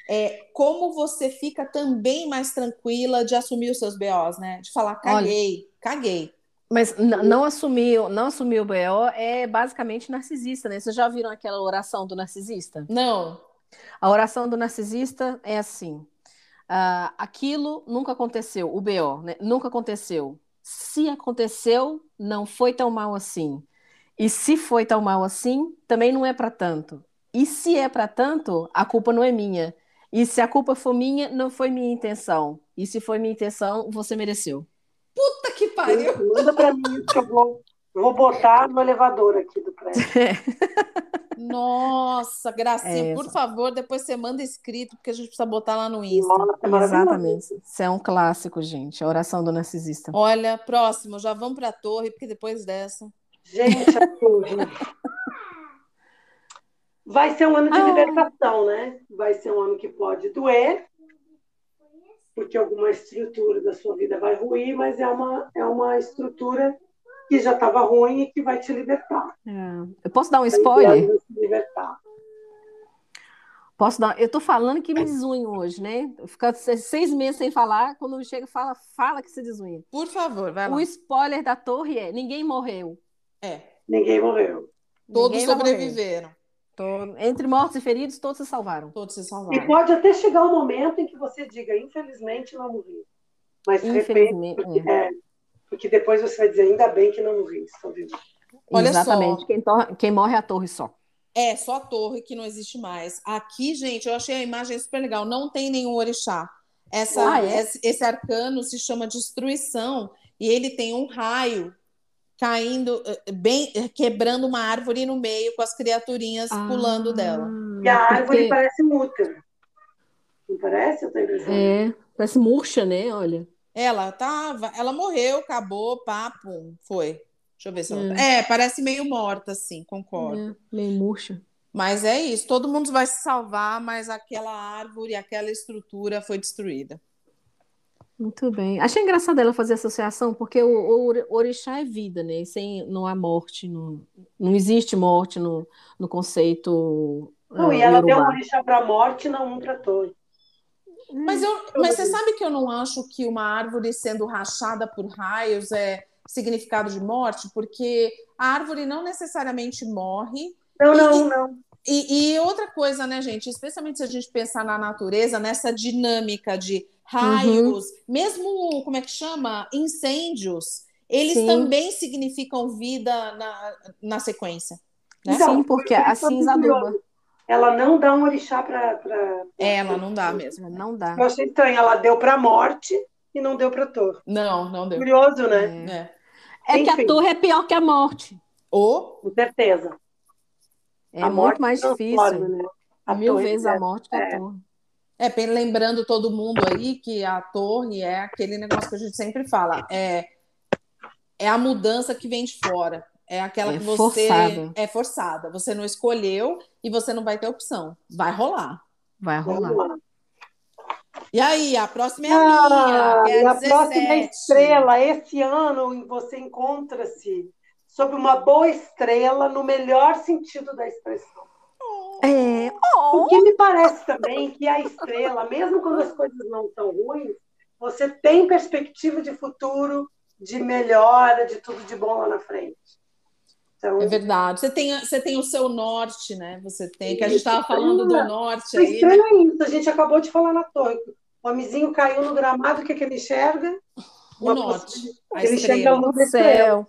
é, como você fica também mais tranquila de assumir os seus BOs, né? De falar, caguei, caguei. Mas não assumir, não assumir o BO é basicamente narcisista, né? Vocês já viram aquela oração do narcisista? Não. A oração do narcisista é assim: ah, aquilo nunca aconteceu, o BO, né? Nunca aconteceu. Se aconteceu, não foi tão mal assim. E se foi tão mal assim, também não é para tanto. E se é para tanto, a culpa não é minha. E se a culpa for minha, não foi minha intenção. E se foi minha intenção, você mereceu. Pariu. Manda pra mim isso que eu vou, vou botar no elevador aqui do prédio. Nossa, Gracinha, É, por favor, depois você manda escrito, porque a gente precisa botar lá no Insta. Nossa. Exatamente. Isso é um clássico, gente. A oração do narcisista. Olha, próximo, já vamos para a torre, porque depois dessa. Gente, assim, vai ser um ano de Ah. libertação, né? Vai ser um ano que pode doer, porque alguma estrutura da sua vida vai ruir, mas é uma, é uma estrutura que já estava ruim e que vai te libertar. É. Eu posso dar um Vai spoiler? se libertar. Posso dar? Eu tô falando que me desunho hoje, né? Fico seis meses sem falar, quando chega, fala, fala que se desunha. Por favor, vai lá. O spoiler da torre é: ninguém morreu. É, Ninguém morreu. todos Ninguém morrer. Tô- Entre mortos e feridos, todos se salvaram. Todos se E salvaram. pode até chegar um momento em que você diga, infelizmente não morri. Mas repente, Infelizmente. porque, é. é, porque depois você vai dizer, ainda bem que não morri, estou vivo. Olha Exatamente. só. Quem, tor- quem morre é a torre só. É, só a torre que não existe mais. Aqui, gente, eu achei a imagem super legal. Não tem nenhum orixá. Essa, Ah, é? esse, esse arcano se chama destruição e ele tem um raio caindo, eh, bem, eh, quebrando uma árvore no meio com as criaturinhas pulando dela. E a árvore Porque- parece útero. Não parece? Eu tô. É, parece murcha, né? Olha. Ela tava, ela morreu, acabou, papo, foi. Deixa eu ver se ela. É, parece meio morta, assim, concordo. É, meio murcha. Mas é isso, todo mundo vai se salvar, mas aquela árvore, aquela estrutura foi destruída. Muito bem. Achei engraçado ela fazer associação, porque o, o ori- orixá é vida, né? Sem, não há morte, não, não existe morte no, no conceito. Não, ah, e ela deu um orixá para a morte, não um para torre. Mas, eu, mas você sabe que eu não acho que uma árvore sendo rachada por raios é significado de morte, porque a árvore não necessariamente morre. Não, E- não, não. E, e outra coisa, né, gente? Especialmente se a gente pensar na natureza, nessa dinâmica de raios, mesmo, como é que chama? Incêndios, eles Sim. também significam vida na, na sequência. Né? Então, Sim, porque a cinza aduba. Ela não dá um orixá para. Pra... Ela não dá mesmo. Não dá. Eu achei estranho. Ela deu para a morte e não deu para torre. Não, não deu. Curioso, né? É. É. Que a torre é pior que a morte. Ou Com certeza. É A muito morte mais difícil. né? A Mil vezes é- a morte que a é. torre. É, bem lembrando todo mundo aí que a torre é aquele negócio que a gente sempre fala, é, é a mudança que vem de fora. É aquela É que você forçada. é forçada. Você não escolheu e você não vai ter opção. Vai rolar. Vai rolar. E aí, a próxima é a minha, Ah, é e a a próxima 17. estrela, esse ano você encontra-se sob uma boa estrela no melhor sentido da expressão. É. Porque me parece também que a estrela, mesmo quando as coisas não estão ruins, você tem perspectiva de futuro, de melhora, de tudo de bom lá na frente. Então, É verdade. Você tem, você tem o seu norte, né? Você tem, que a gente estava falando do norte o aí, né? estranho é isso, a gente acabou de falar na torre. O homizinho caiu no gramado, o que, que ele enxerga? O Uma norte, a Ele enxerga a luz da estrela. Céu.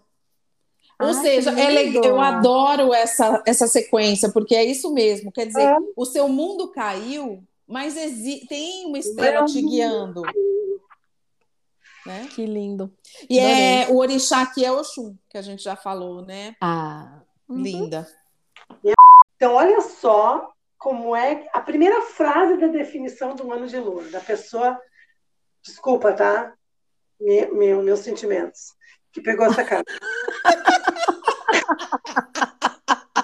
Ou Ai, seja, que é eu adoro essa, essa sequência, porque é isso mesmo. Quer dizer, É. o seu mundo caiu, mas tem uma estrela te guiando. Né? Que lindo. E é o orixá aqui é Oxum, que a gente já falou, né? Ah. uhum. Linda. Então, olha só como é a primeira frase da definição do ano de lua, da pessoa. Desculpa, tá? Me- meu- meus sentimentos. Que pegou essa carta.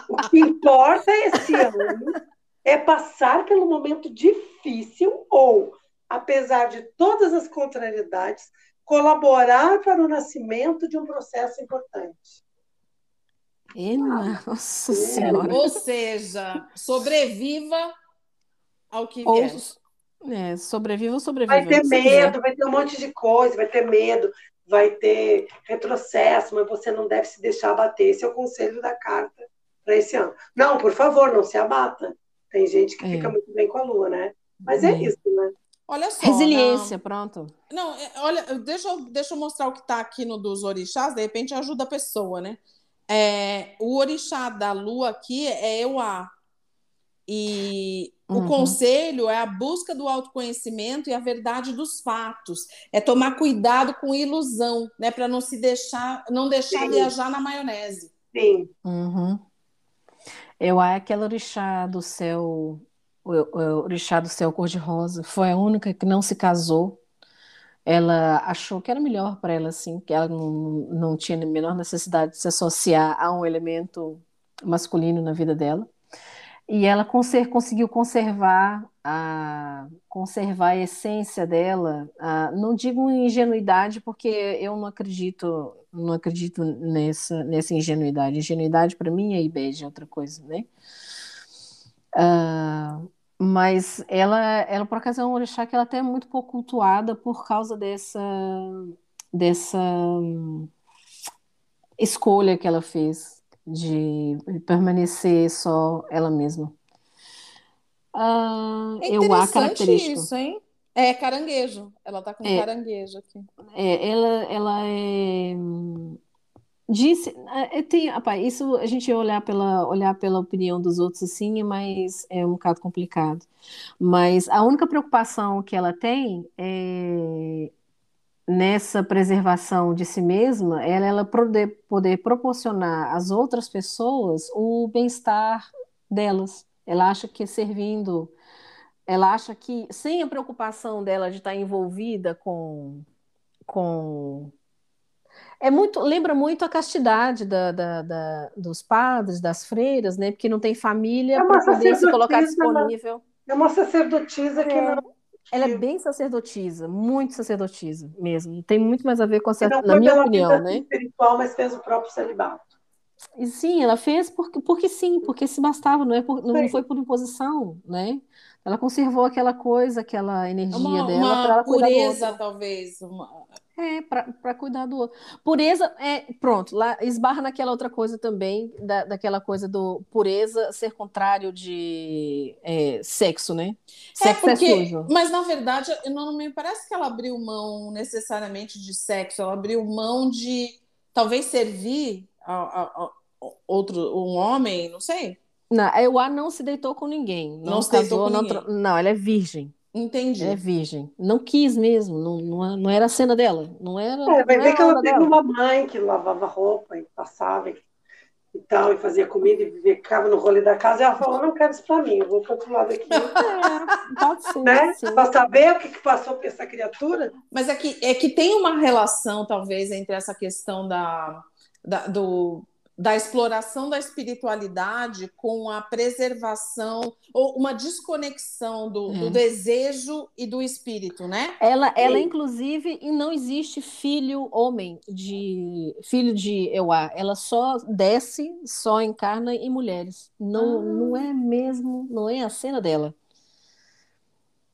O que importa esse ano é passar pelo momento difícil ou, apesar de todas as contrariedades, colaborar para o nascimento de um processo importante. E, nossa senhora. Ou seja, sobreviva ao que Ou vier. é, sobreviva ou sobreviva. Vai ter medo, vai ter um monte de coisa, vai ter medo, vai ter retrocesso, mas você não deve se deixar abater. Esse é o conselho da carta para esse ano. Não, por favor, não se abata. Tem gente que É. fica muito bem com a lua, né? Mas é, É. isso, né? Olha só. Resiliência, pronto. Não, é, olha, deixa eu, deixa eu mostrar o que está aqui no dos orixás, de repente ajuda a pessoa, né? É, o orixá da lua aqui é Euá. E o Uhum. conselho é a busca do autoconhecimento e a verdade dos fatos. É tomar cuidado com ilusão, né? Para não se deixar, não deixar Sim. viajar na maionese. Sim. Uhum. Eu é aquela orixá do céu, o, o orixá do céu cor-de-rosa, foi a única que não se casou. Ela achou que era melhor para ela, assim, que ela não, não tinha a menor necessidade de se associar a um elemento masculino na vida dela. E ela conser- conseguiu conservar a, conservar a essência dela. a- não digo ingenuidade, porque eu não acredito, não acredito nessa, nessa ingenuidade. Ingenuidade para mim é IBED, é outra coisa, né? Ah, mas ela, ela, por acaso, é um orixá que ela até é muito pouco cultuada por causa dessa, dessa hum, escolha que ela fez de permanecer só ela mesma. Ah, É eu a característico. isso, hein? É caranguejo. Ela tá com É. caranguejo aqui. É, ela, ela é. Disse, é, tem, rapaz, isso a gente olhar pela, olhar pela opinião dos outros assim, mas é um bocado complicado. Mas a única preocupação que ela tem é nessa preservação de si mesma, ela, ela poder, poder proporcionar às outras pessoas o bem-estar delas. Ela acha que servindo, ela acha que sem a preocupação dela de estar envolvida com, com é muito, lembra muito a castidade da, da- da- dos padres, das freiras, né? Porque não tem família É para poder se colocar né? disponível. É uma sacerdotisa que É. não. Ela é bem sacerdotisa, muito sacerdotisa mesmo. Tem muito mais a ver com a não na minha opinião, vida né? espiritual, mas fez o próprio celibato. E sim, ela fez porque, porque sim, porque se bastava, não é por- não Sim. foi por imposição, né? Ela conservou aquela coisa, aquela energia Uma, dela uma para ela cuidar pureza, talvez. uma- É, para cuidar do outro. Pureza, é, pronto, lá esbarra naquela outra coisa também, da, daquela coisa do pureza ser contrário de é, sexo, né? É Sexo é porque, sujo. mas na verdade, não, não me parece que ela abriu mão necessariamente de sexo, ela abriu mão de talvez servir a, a- a- outro um homem, não sei. Não, a Ewa não se deitou com ninguém, não, Não se deitou casou, com não, ninguém. não, ela é virgem. Entendi. É virgem. Não quis mesmo, não, não, não era a cena dela. Não era. É, vai não ver era que ela teve dela. uma mãe que lavava roupa e passava e, e tal, e fazia comida e ficava no rolê da casa. E ela falou: não quero isso pra mim, eu vou pro outro lado aqui. É, pode ser, né? sim. Pra saber o que, que passou por essa criatura. Mas é que, é que tem uma relação, talvez, entre essa questão da, da, do, da exploração da espiritualidade com a preservação ou uma desconexão do, do É. desejo e do espírito, né? Ela, ela Sim. inclusive, e não existe filho homem de filho de Euá. Ela só desce, só encarna em mulheres. Não, Ah. não é mesmo, não é a cena dela.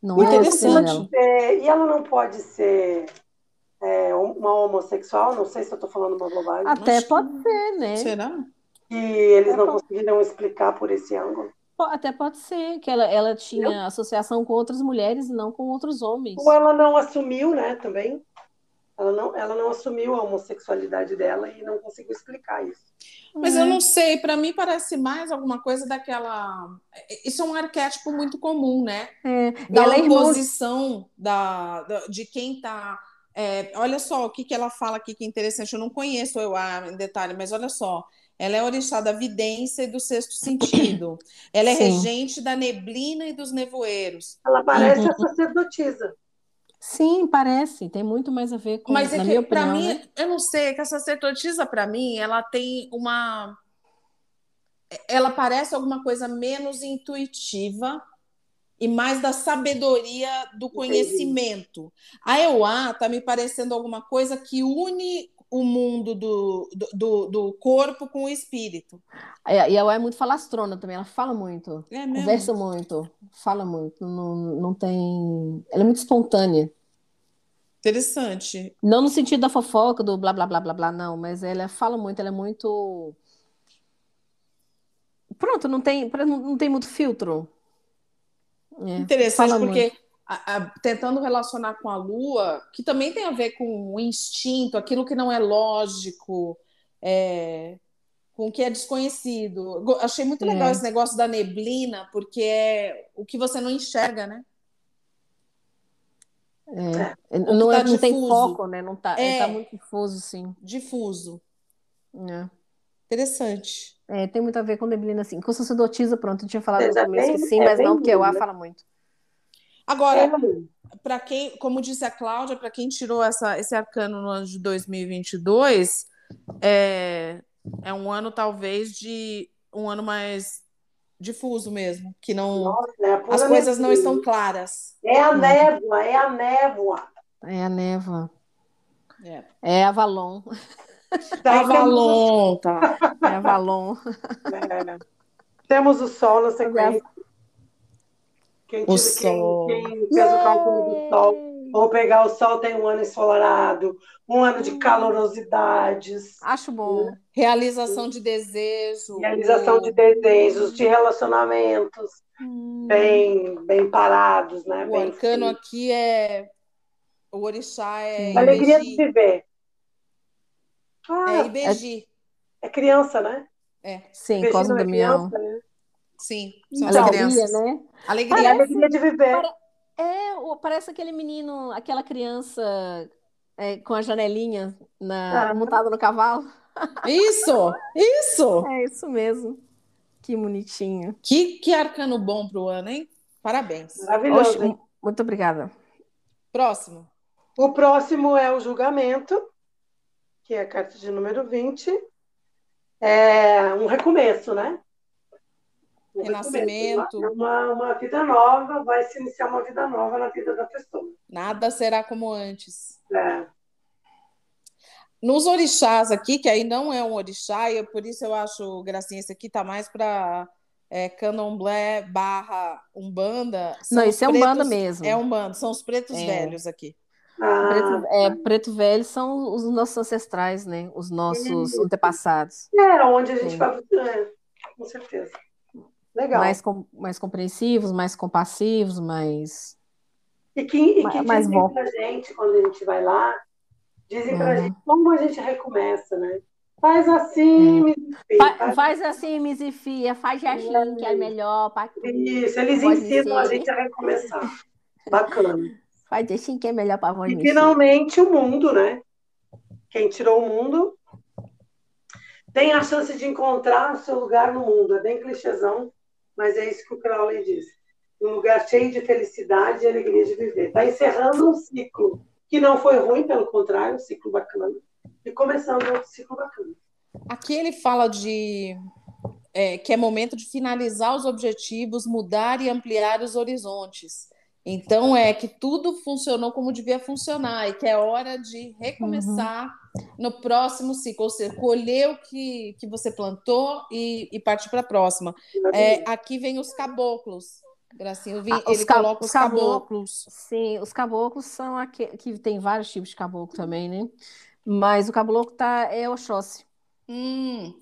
Não Muito é a cena interessante. dela. É, e ela não pode ser é, uma homossexual, não sei se eu estou falando uma bobagem, Até pode ser, né? Será? que eles É, não pode- conseguiram explicar por esse ângulo. Até pode ser que ela, ela tinha associação com outras mulheres e não com outros homens. Ou ela não assumiu, né, também. Ela não, ela não assumiu a homossexualidade dela e não conseguiu explicar isso. Mas É. eu não sei, para mim parece mais alguma coisa daquela. Isso é um arquétipo muito comum, né? É, Da ela é irmã da, da- de quem está. Olha só o que, que ela fala aqui que é interessante. Eu não conheço eu em detalhe, mas olha só. Ela é orixá da vidência e do sexto sentido. Ela é Sim. regente da neblina e dos nevoeiros. Ela parece Uhum. a sacerdotisa. Sim, parece. Tem muito mais a ver com, Mas é que, para mim, né? eu não sei, é que essa sacerdotisa, para mim, ela tem uma. Ela parece alguma coisa menos intuitiva e mais da sabedoria do conhecimento. A Euá tá me parecendo alguma coisa que une o mundo do, do, do, corpo com o espírito. É, E ela é muito falastrona também, ela fala muito, É conversa muito, fala muito, não, não tem. Ela é muito espontânea. Interessante. Não no sentido da fofoca, do blá blá blá blá blá, não, mas ela fala muito, ela é muito. Pronto, não tem, não tem muito filtro. É, Interessante, porque a- a- tentando relacionar com a Lua, que também tem a ver com o instinto, aquilo que não é lógico, é, com o que é desconhecido. Achei muito É. legal esse negócio da neblina, porque é o que você não enxerga, né? É, não, tá é, não tem foco, né? Não tá, É. tá muito difuso, sim. Difuso. É. Interessante. É, tem muito a ver com neblina, assim. Com sacerdotisa, pronto, eu tinha falado no começo que bem- sim, é mas não, porque o A fala muito. Agora, É, para quem, como disse a Cláudia, para quem tirou essa, esse arcano no ano de 2022, é, é um ano talvez de um ano mais difuso mesmo, que não nossa, é as coisas não estão claras. É a névoa, é a névoa. É a névoa. É. É a Avalon. Daí Avalon, tá? É Avalon. Temos, é, temos o sol na sequência. Quem, O tira, sol. quem, quem fez o cálculo do sol, vamos pegar o sol, tem um ano ensolarado, um ano de calorosidades, Acho bom. Realização de desejo. realização de desejos, de relacionamentos Hum. bem, bem parados, né? O Bem arcano frios. aqui é o orixá é Alegria de Ibeji. Viver. É Ah, Ibeji. é criança, né? Sim, Beijinho Cosmo é Damião. criança, né? Sim, são Então, as Alegria, crianças. né? É Alegria. alegria de viver. É, o- parece aquele menino, aquela criança é, com a janelinha na, Ah. montada no cavalo. Isso, isso. É isso mesmo. Que bonitinho. Que, que arcano bom pro ano, hein? Parabéns. Maravilhoso. Oxe, muito obrigada. Próximo. O próximo é o julgamento, que é a carta de número 20. É um recomeço, né? Um Renascimento. recomeço, Uma, uma vida nova, vai se iniciar uma vida nova na vida da pessoa. Nada será como antes. É. Nos orixás aqui, que aí não é um orixá, e é por isso eu acho, Gracinha, esse aqui tá mais para é, candomblé barra umbanda. são Não, isso é Umbanda mesmo. É umbanda, são os pretos É. velhos aqui. Ah, Preto, é, preto velho são os nossos ancestrais, né? Os nossos antepassados. é onde a gente Sim. vai. É, com certeza. Legal. Mais, com- mais compreensivos, mais compassivos, mais. E que, e que mais dizem bom. pra gente, quando a gente vai lá, dizem pra Uhum. gente como a gente recomeça, né? Faz assim, me Fa- faz faz assim, Misifia, faz assim, que é melhor. pra. Isso, eles ensinam a ser. gente a recomeçar. Bacana. Faz assim que é melhor para E finalmente o mundo, né? Quem tirou o mundo tem a chance de encontrar o seu lugar no mundo. É bem clichêzão, mas é isso que o Crowley diz. Um lugar cheio de felicidade e alegria de viver. Está encerrando um ciclo que não foi ruim, pelo contrário, um ciclo bacana. E começando outro ciclo bacana. Aqui ele fala de é, que é momento de finalizar os objetivos, mudar e ampliar os horizontes. Então é que tudo funcionou como devia funcionar e que é hora de recomeçar uhum. no próximo ciclo, ou seja, colher o que, que você plantou e, e partir para a próxima. É, aqui vem os caboclos. Gracinha, vi, ah, ele coloca os caboclos. caboclos. Sim, os caboclos são aqui, que tem vários tipos de caboclo também, né? Mas o caboclo tá, é Oxóssi. Hum,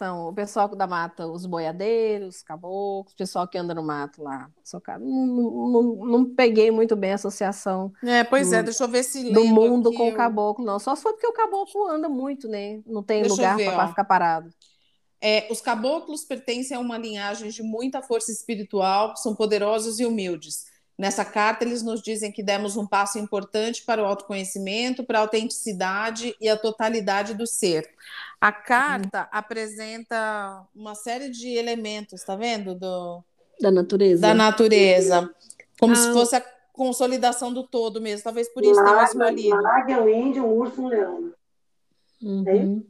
são o pessoal da mata, os boiadeiros, caboclos, o pessoal que anda no mato lá. Não, não, não, peguei muito bem a associação. É, pois do, é, deixa eu ver se Do mundo com eu... o caboclo, não. Só foi porque o caboclo anda muito, né? Não tem deixa lugar para ficar parado. É, os caboclos pertencem a uma linhagem de muita força espiritual, são poderosos e humildes. Nessa carta, eles nos dizem que demos um passo importante para o autoconhecimento, para a autenticidade e a totalidade do ser. A carta uhum. apresenta uma série de elementos, tá vendo? Do, da natureza. Da natureza. Como ah. se fosse a consolidação do todo mesmo. Talvez por isso tenha escolhido. Uma águia, um índio, um urso, um leão. Uhum.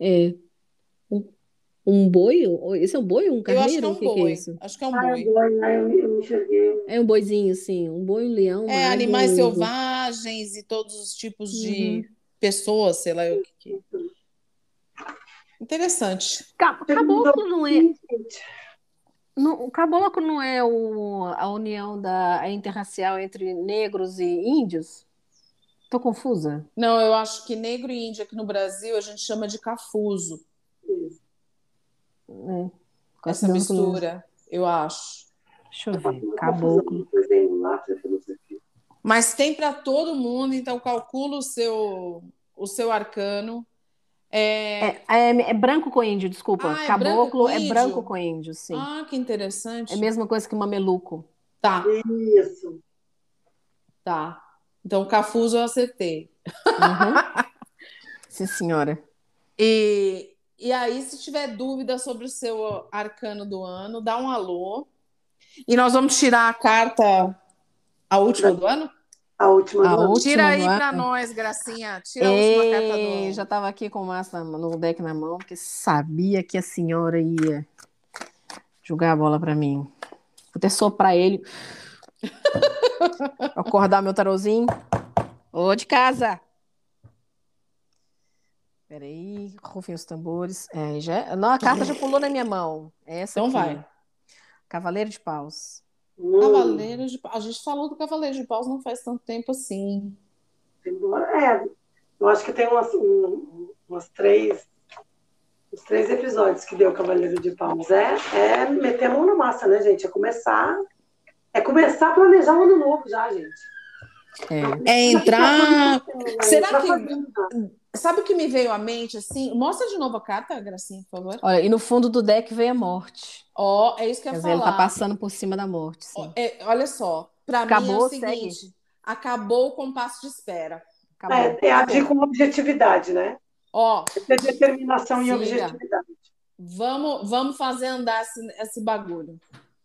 É. Um boi? Esse é um boi ou um carneiro? Eu acho que é um boi. Que é acho que é um ah, boi. Ah, enxerguei. É um boizinho, sim. Um boi, um leão. É, animais um... selvagens e todos os tipos uhum. de pessoas, sei lá o que. que... Interessante. Caboclo não é. o caboclo não é o, a união da interracial entre negros e índios? Tô confusa. Não, eu acho que negro e índio aqui no Brasil a gente chama de cafuso. É. Essa mistura, eu acho. Deixa eu ver. Caboclo. Mas tem para todo mundo, então calcula o seu, o seu arcano. É... É, é, é branco com índio, desculpa. Ah, é Caboclo branco é branco com índio, sim. Ah, que interessante. É a mesma coisa que mameluco. Tá. Isso. Tá. Então, Cafuso eu acertei. Uhum. sim, senhora. E, e aí, se tiver dúvida sobre o seu arcano do ano, dá um alô. E nós vamos tirar a carta, a última do ano? A última a do ano. Tira aí para nós, Gracinha. Tira a Ei, última carta do ano. Já estava aqui com o massa no deck na mão, porque sabia que a senhora ia jogar a bola para mim. Vou até soprar ele. Acordar meu tarozinho. Ô, de casa! Peraí, rufem os tambores. É, já... Não, a carta já pulou na minha mão. É essa então aqui. vai. Cavaleiro de Paus. Cavaleiro de Paus. A gente falou do Cavaleiro de Paus não faz tanto tempo assim. É, eu acho que tem umas, um, umas três, uns três episódios que deu Cavaleiro de Paus. É, é meter a mão na massa, né, gente? É começar. É começar a planejar o ano novo já, gente. É, é entrar. Será que. Sabe o que me veio à mente assim? Mostra de novo a carta, Gracinha, por favor. Olha, e no fundo do deck vem a morte. Ó, oh, é isso que eu ia falar. Ele tá passando por cima da morte. Sim. É, olha só, para mim é o seguinte: segue. acabou o compasso de espera. É, é agir com objetividade, né? Ó, é determinação e objetividade. Vamos, vamos fazer andar esse, esse bagulho.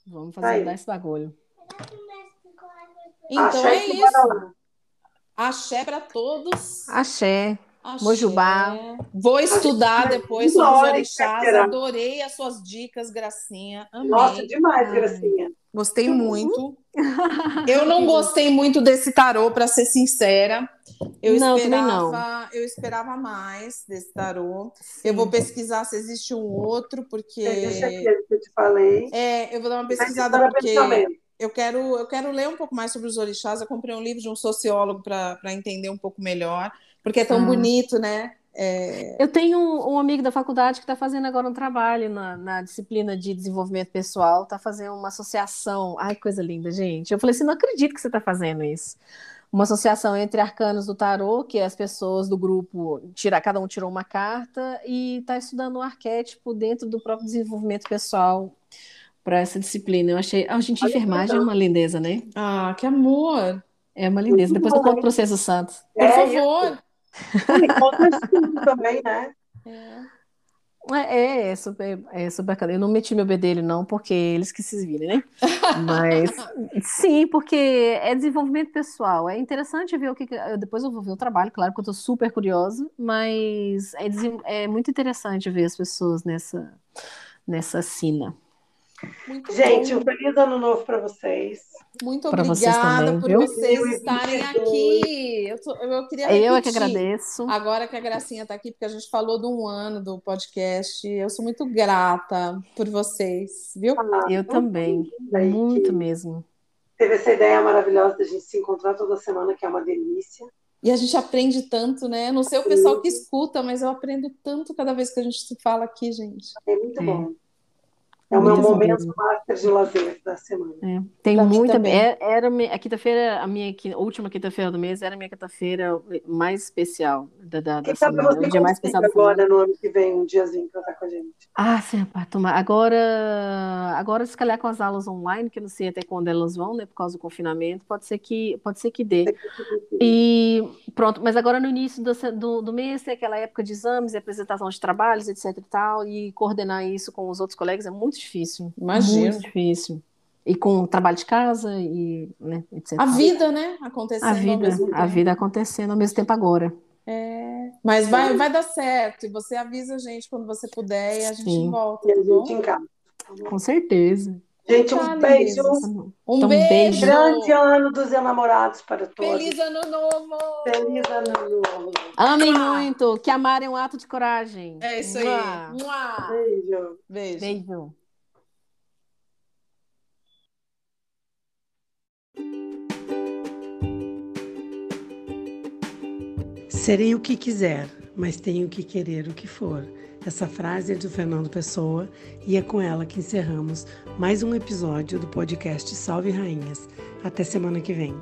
Vamos fazer Aí. andar esse bagulho. Então Axé é isso. Axé para todos. Axé. Axé. Mojubá. Vou estudar depois sobre os orixás. Adorei as suas dicas, Gracinha. Amei. Nossa, demais, Gracinha. Gostei muito. Eu não gostei muito desse tarô, para ser sincera. Eu não, esperava, eu esperava mais desse tarô. Sim. Eu vou pesquisar se existe um outro, porque. Deixa aqui, que eu te falei. É, eu vou dar uma pesquisada porque eu quero, eu quero ler um pouco mais sobre os orixás. Eu comprei um livro de um sociólogo para entender um pouco melhor. Porque é tão ah. bonito, né? É... Eu tenho um, um, amigo da faculdade que está fazendo agora um trabalho na, na, disciplina de desenvolvimento pessoal, está fazendo uma associação. Ai, coisa linda, gente. Eu falei assim: não acredito que você está fazendo isso. Uma associação entre arcanos do tarô, que as pessoas do grupo, tira, cada um tirou uma carta, e está estudando o um arquétipo dentro do próprio desenvolvimento pessoal para essa disciplina. Eu achei. A gente, enfermagem é uma lindeza, né? Ah, que amor! É uma lindeza. Depois eu conto para vocês o Santos. Por É, favor! E conta de tudo também, né? É, é, super, é super bacana. Eu não meti meu bedelho, não, porque eles que se virem, né? Mas sim, porque é desenvolvimento pessoal. É interessante ver o que. que- eu- Depois eu vou ver o trabalho, claro, porque eu estou super curiosa, mas é, é muito interessante ver as pessoas nessa, nessa sina. Muito Gente, bom. um feliz ano novo para vocês. Muito Pra vocês obrigada também, por viu? vocês 2022. estarem aqui. Eu, tô- eu queria Eu é que repetir. agradeço. Agora que a Gracinha está aqui, porque a gente falou de um ano do podcast, eu sou muito grata por vocês, viu? Eu também, muito mesmo. Teve essa ideia maravilhosa da gente se encontrar toda semana, que é uma delícia. E a gente aprende tanto, né? Não sei o pessoal que escuta, mas eu aprendo tanto cada vez que a gente se fala aqui, gente. É muito É. bom. É o meu momento mesmo. master de lazer da semana. É, tem Pra mim muita. também. é- Era a quinta-feira, a minha última quinta-feira do mês era a minha quinta-feira mais especial da, da, da Quem sabe semana. você O dia mais especial agora, no ano que vem, um diazinho para estar com a gente. Ah, sim, pá, tomar. Agora, agora, se calhar com as aulas online, que eu não sei até quando elas vão, né, por causa do confinamento, pode ser que, pode ser que dê. E pronto, mas agora no início do, do, do mês tem aquela época de exames e apresentação de trabalhos, etc e tal, e coordenar isso com os outros colegas é muito difícil. Imagino. Muito difícil. E com o trabalho de casa e, né, etc. A vida, né? Acontecendo A ao vida, a vida acontecendo ao mesmo tempo agora. Mas vai, vai dar certo. E você avisa a gente quando você puder e a gente Sim. volta, E a tá bom? gente em casa. Com certeza. Gente, um Tá, beijo. Um Então, beijo. beijo. Grande ano dos enamorados para todos. Feliz ano novo! Feliz ano novo. Amem Mua. muito, que amar é um ato de coragem. É isso aí. Mua. Mua. Beijo. Beijo. Beijo. Serei o que quiser, mas tenho que querer o que for. Essa frase é do Fernando Pessoa e é com ela que encerramos mais um episódio do podcast Salve Rainhas. Até semana que vem.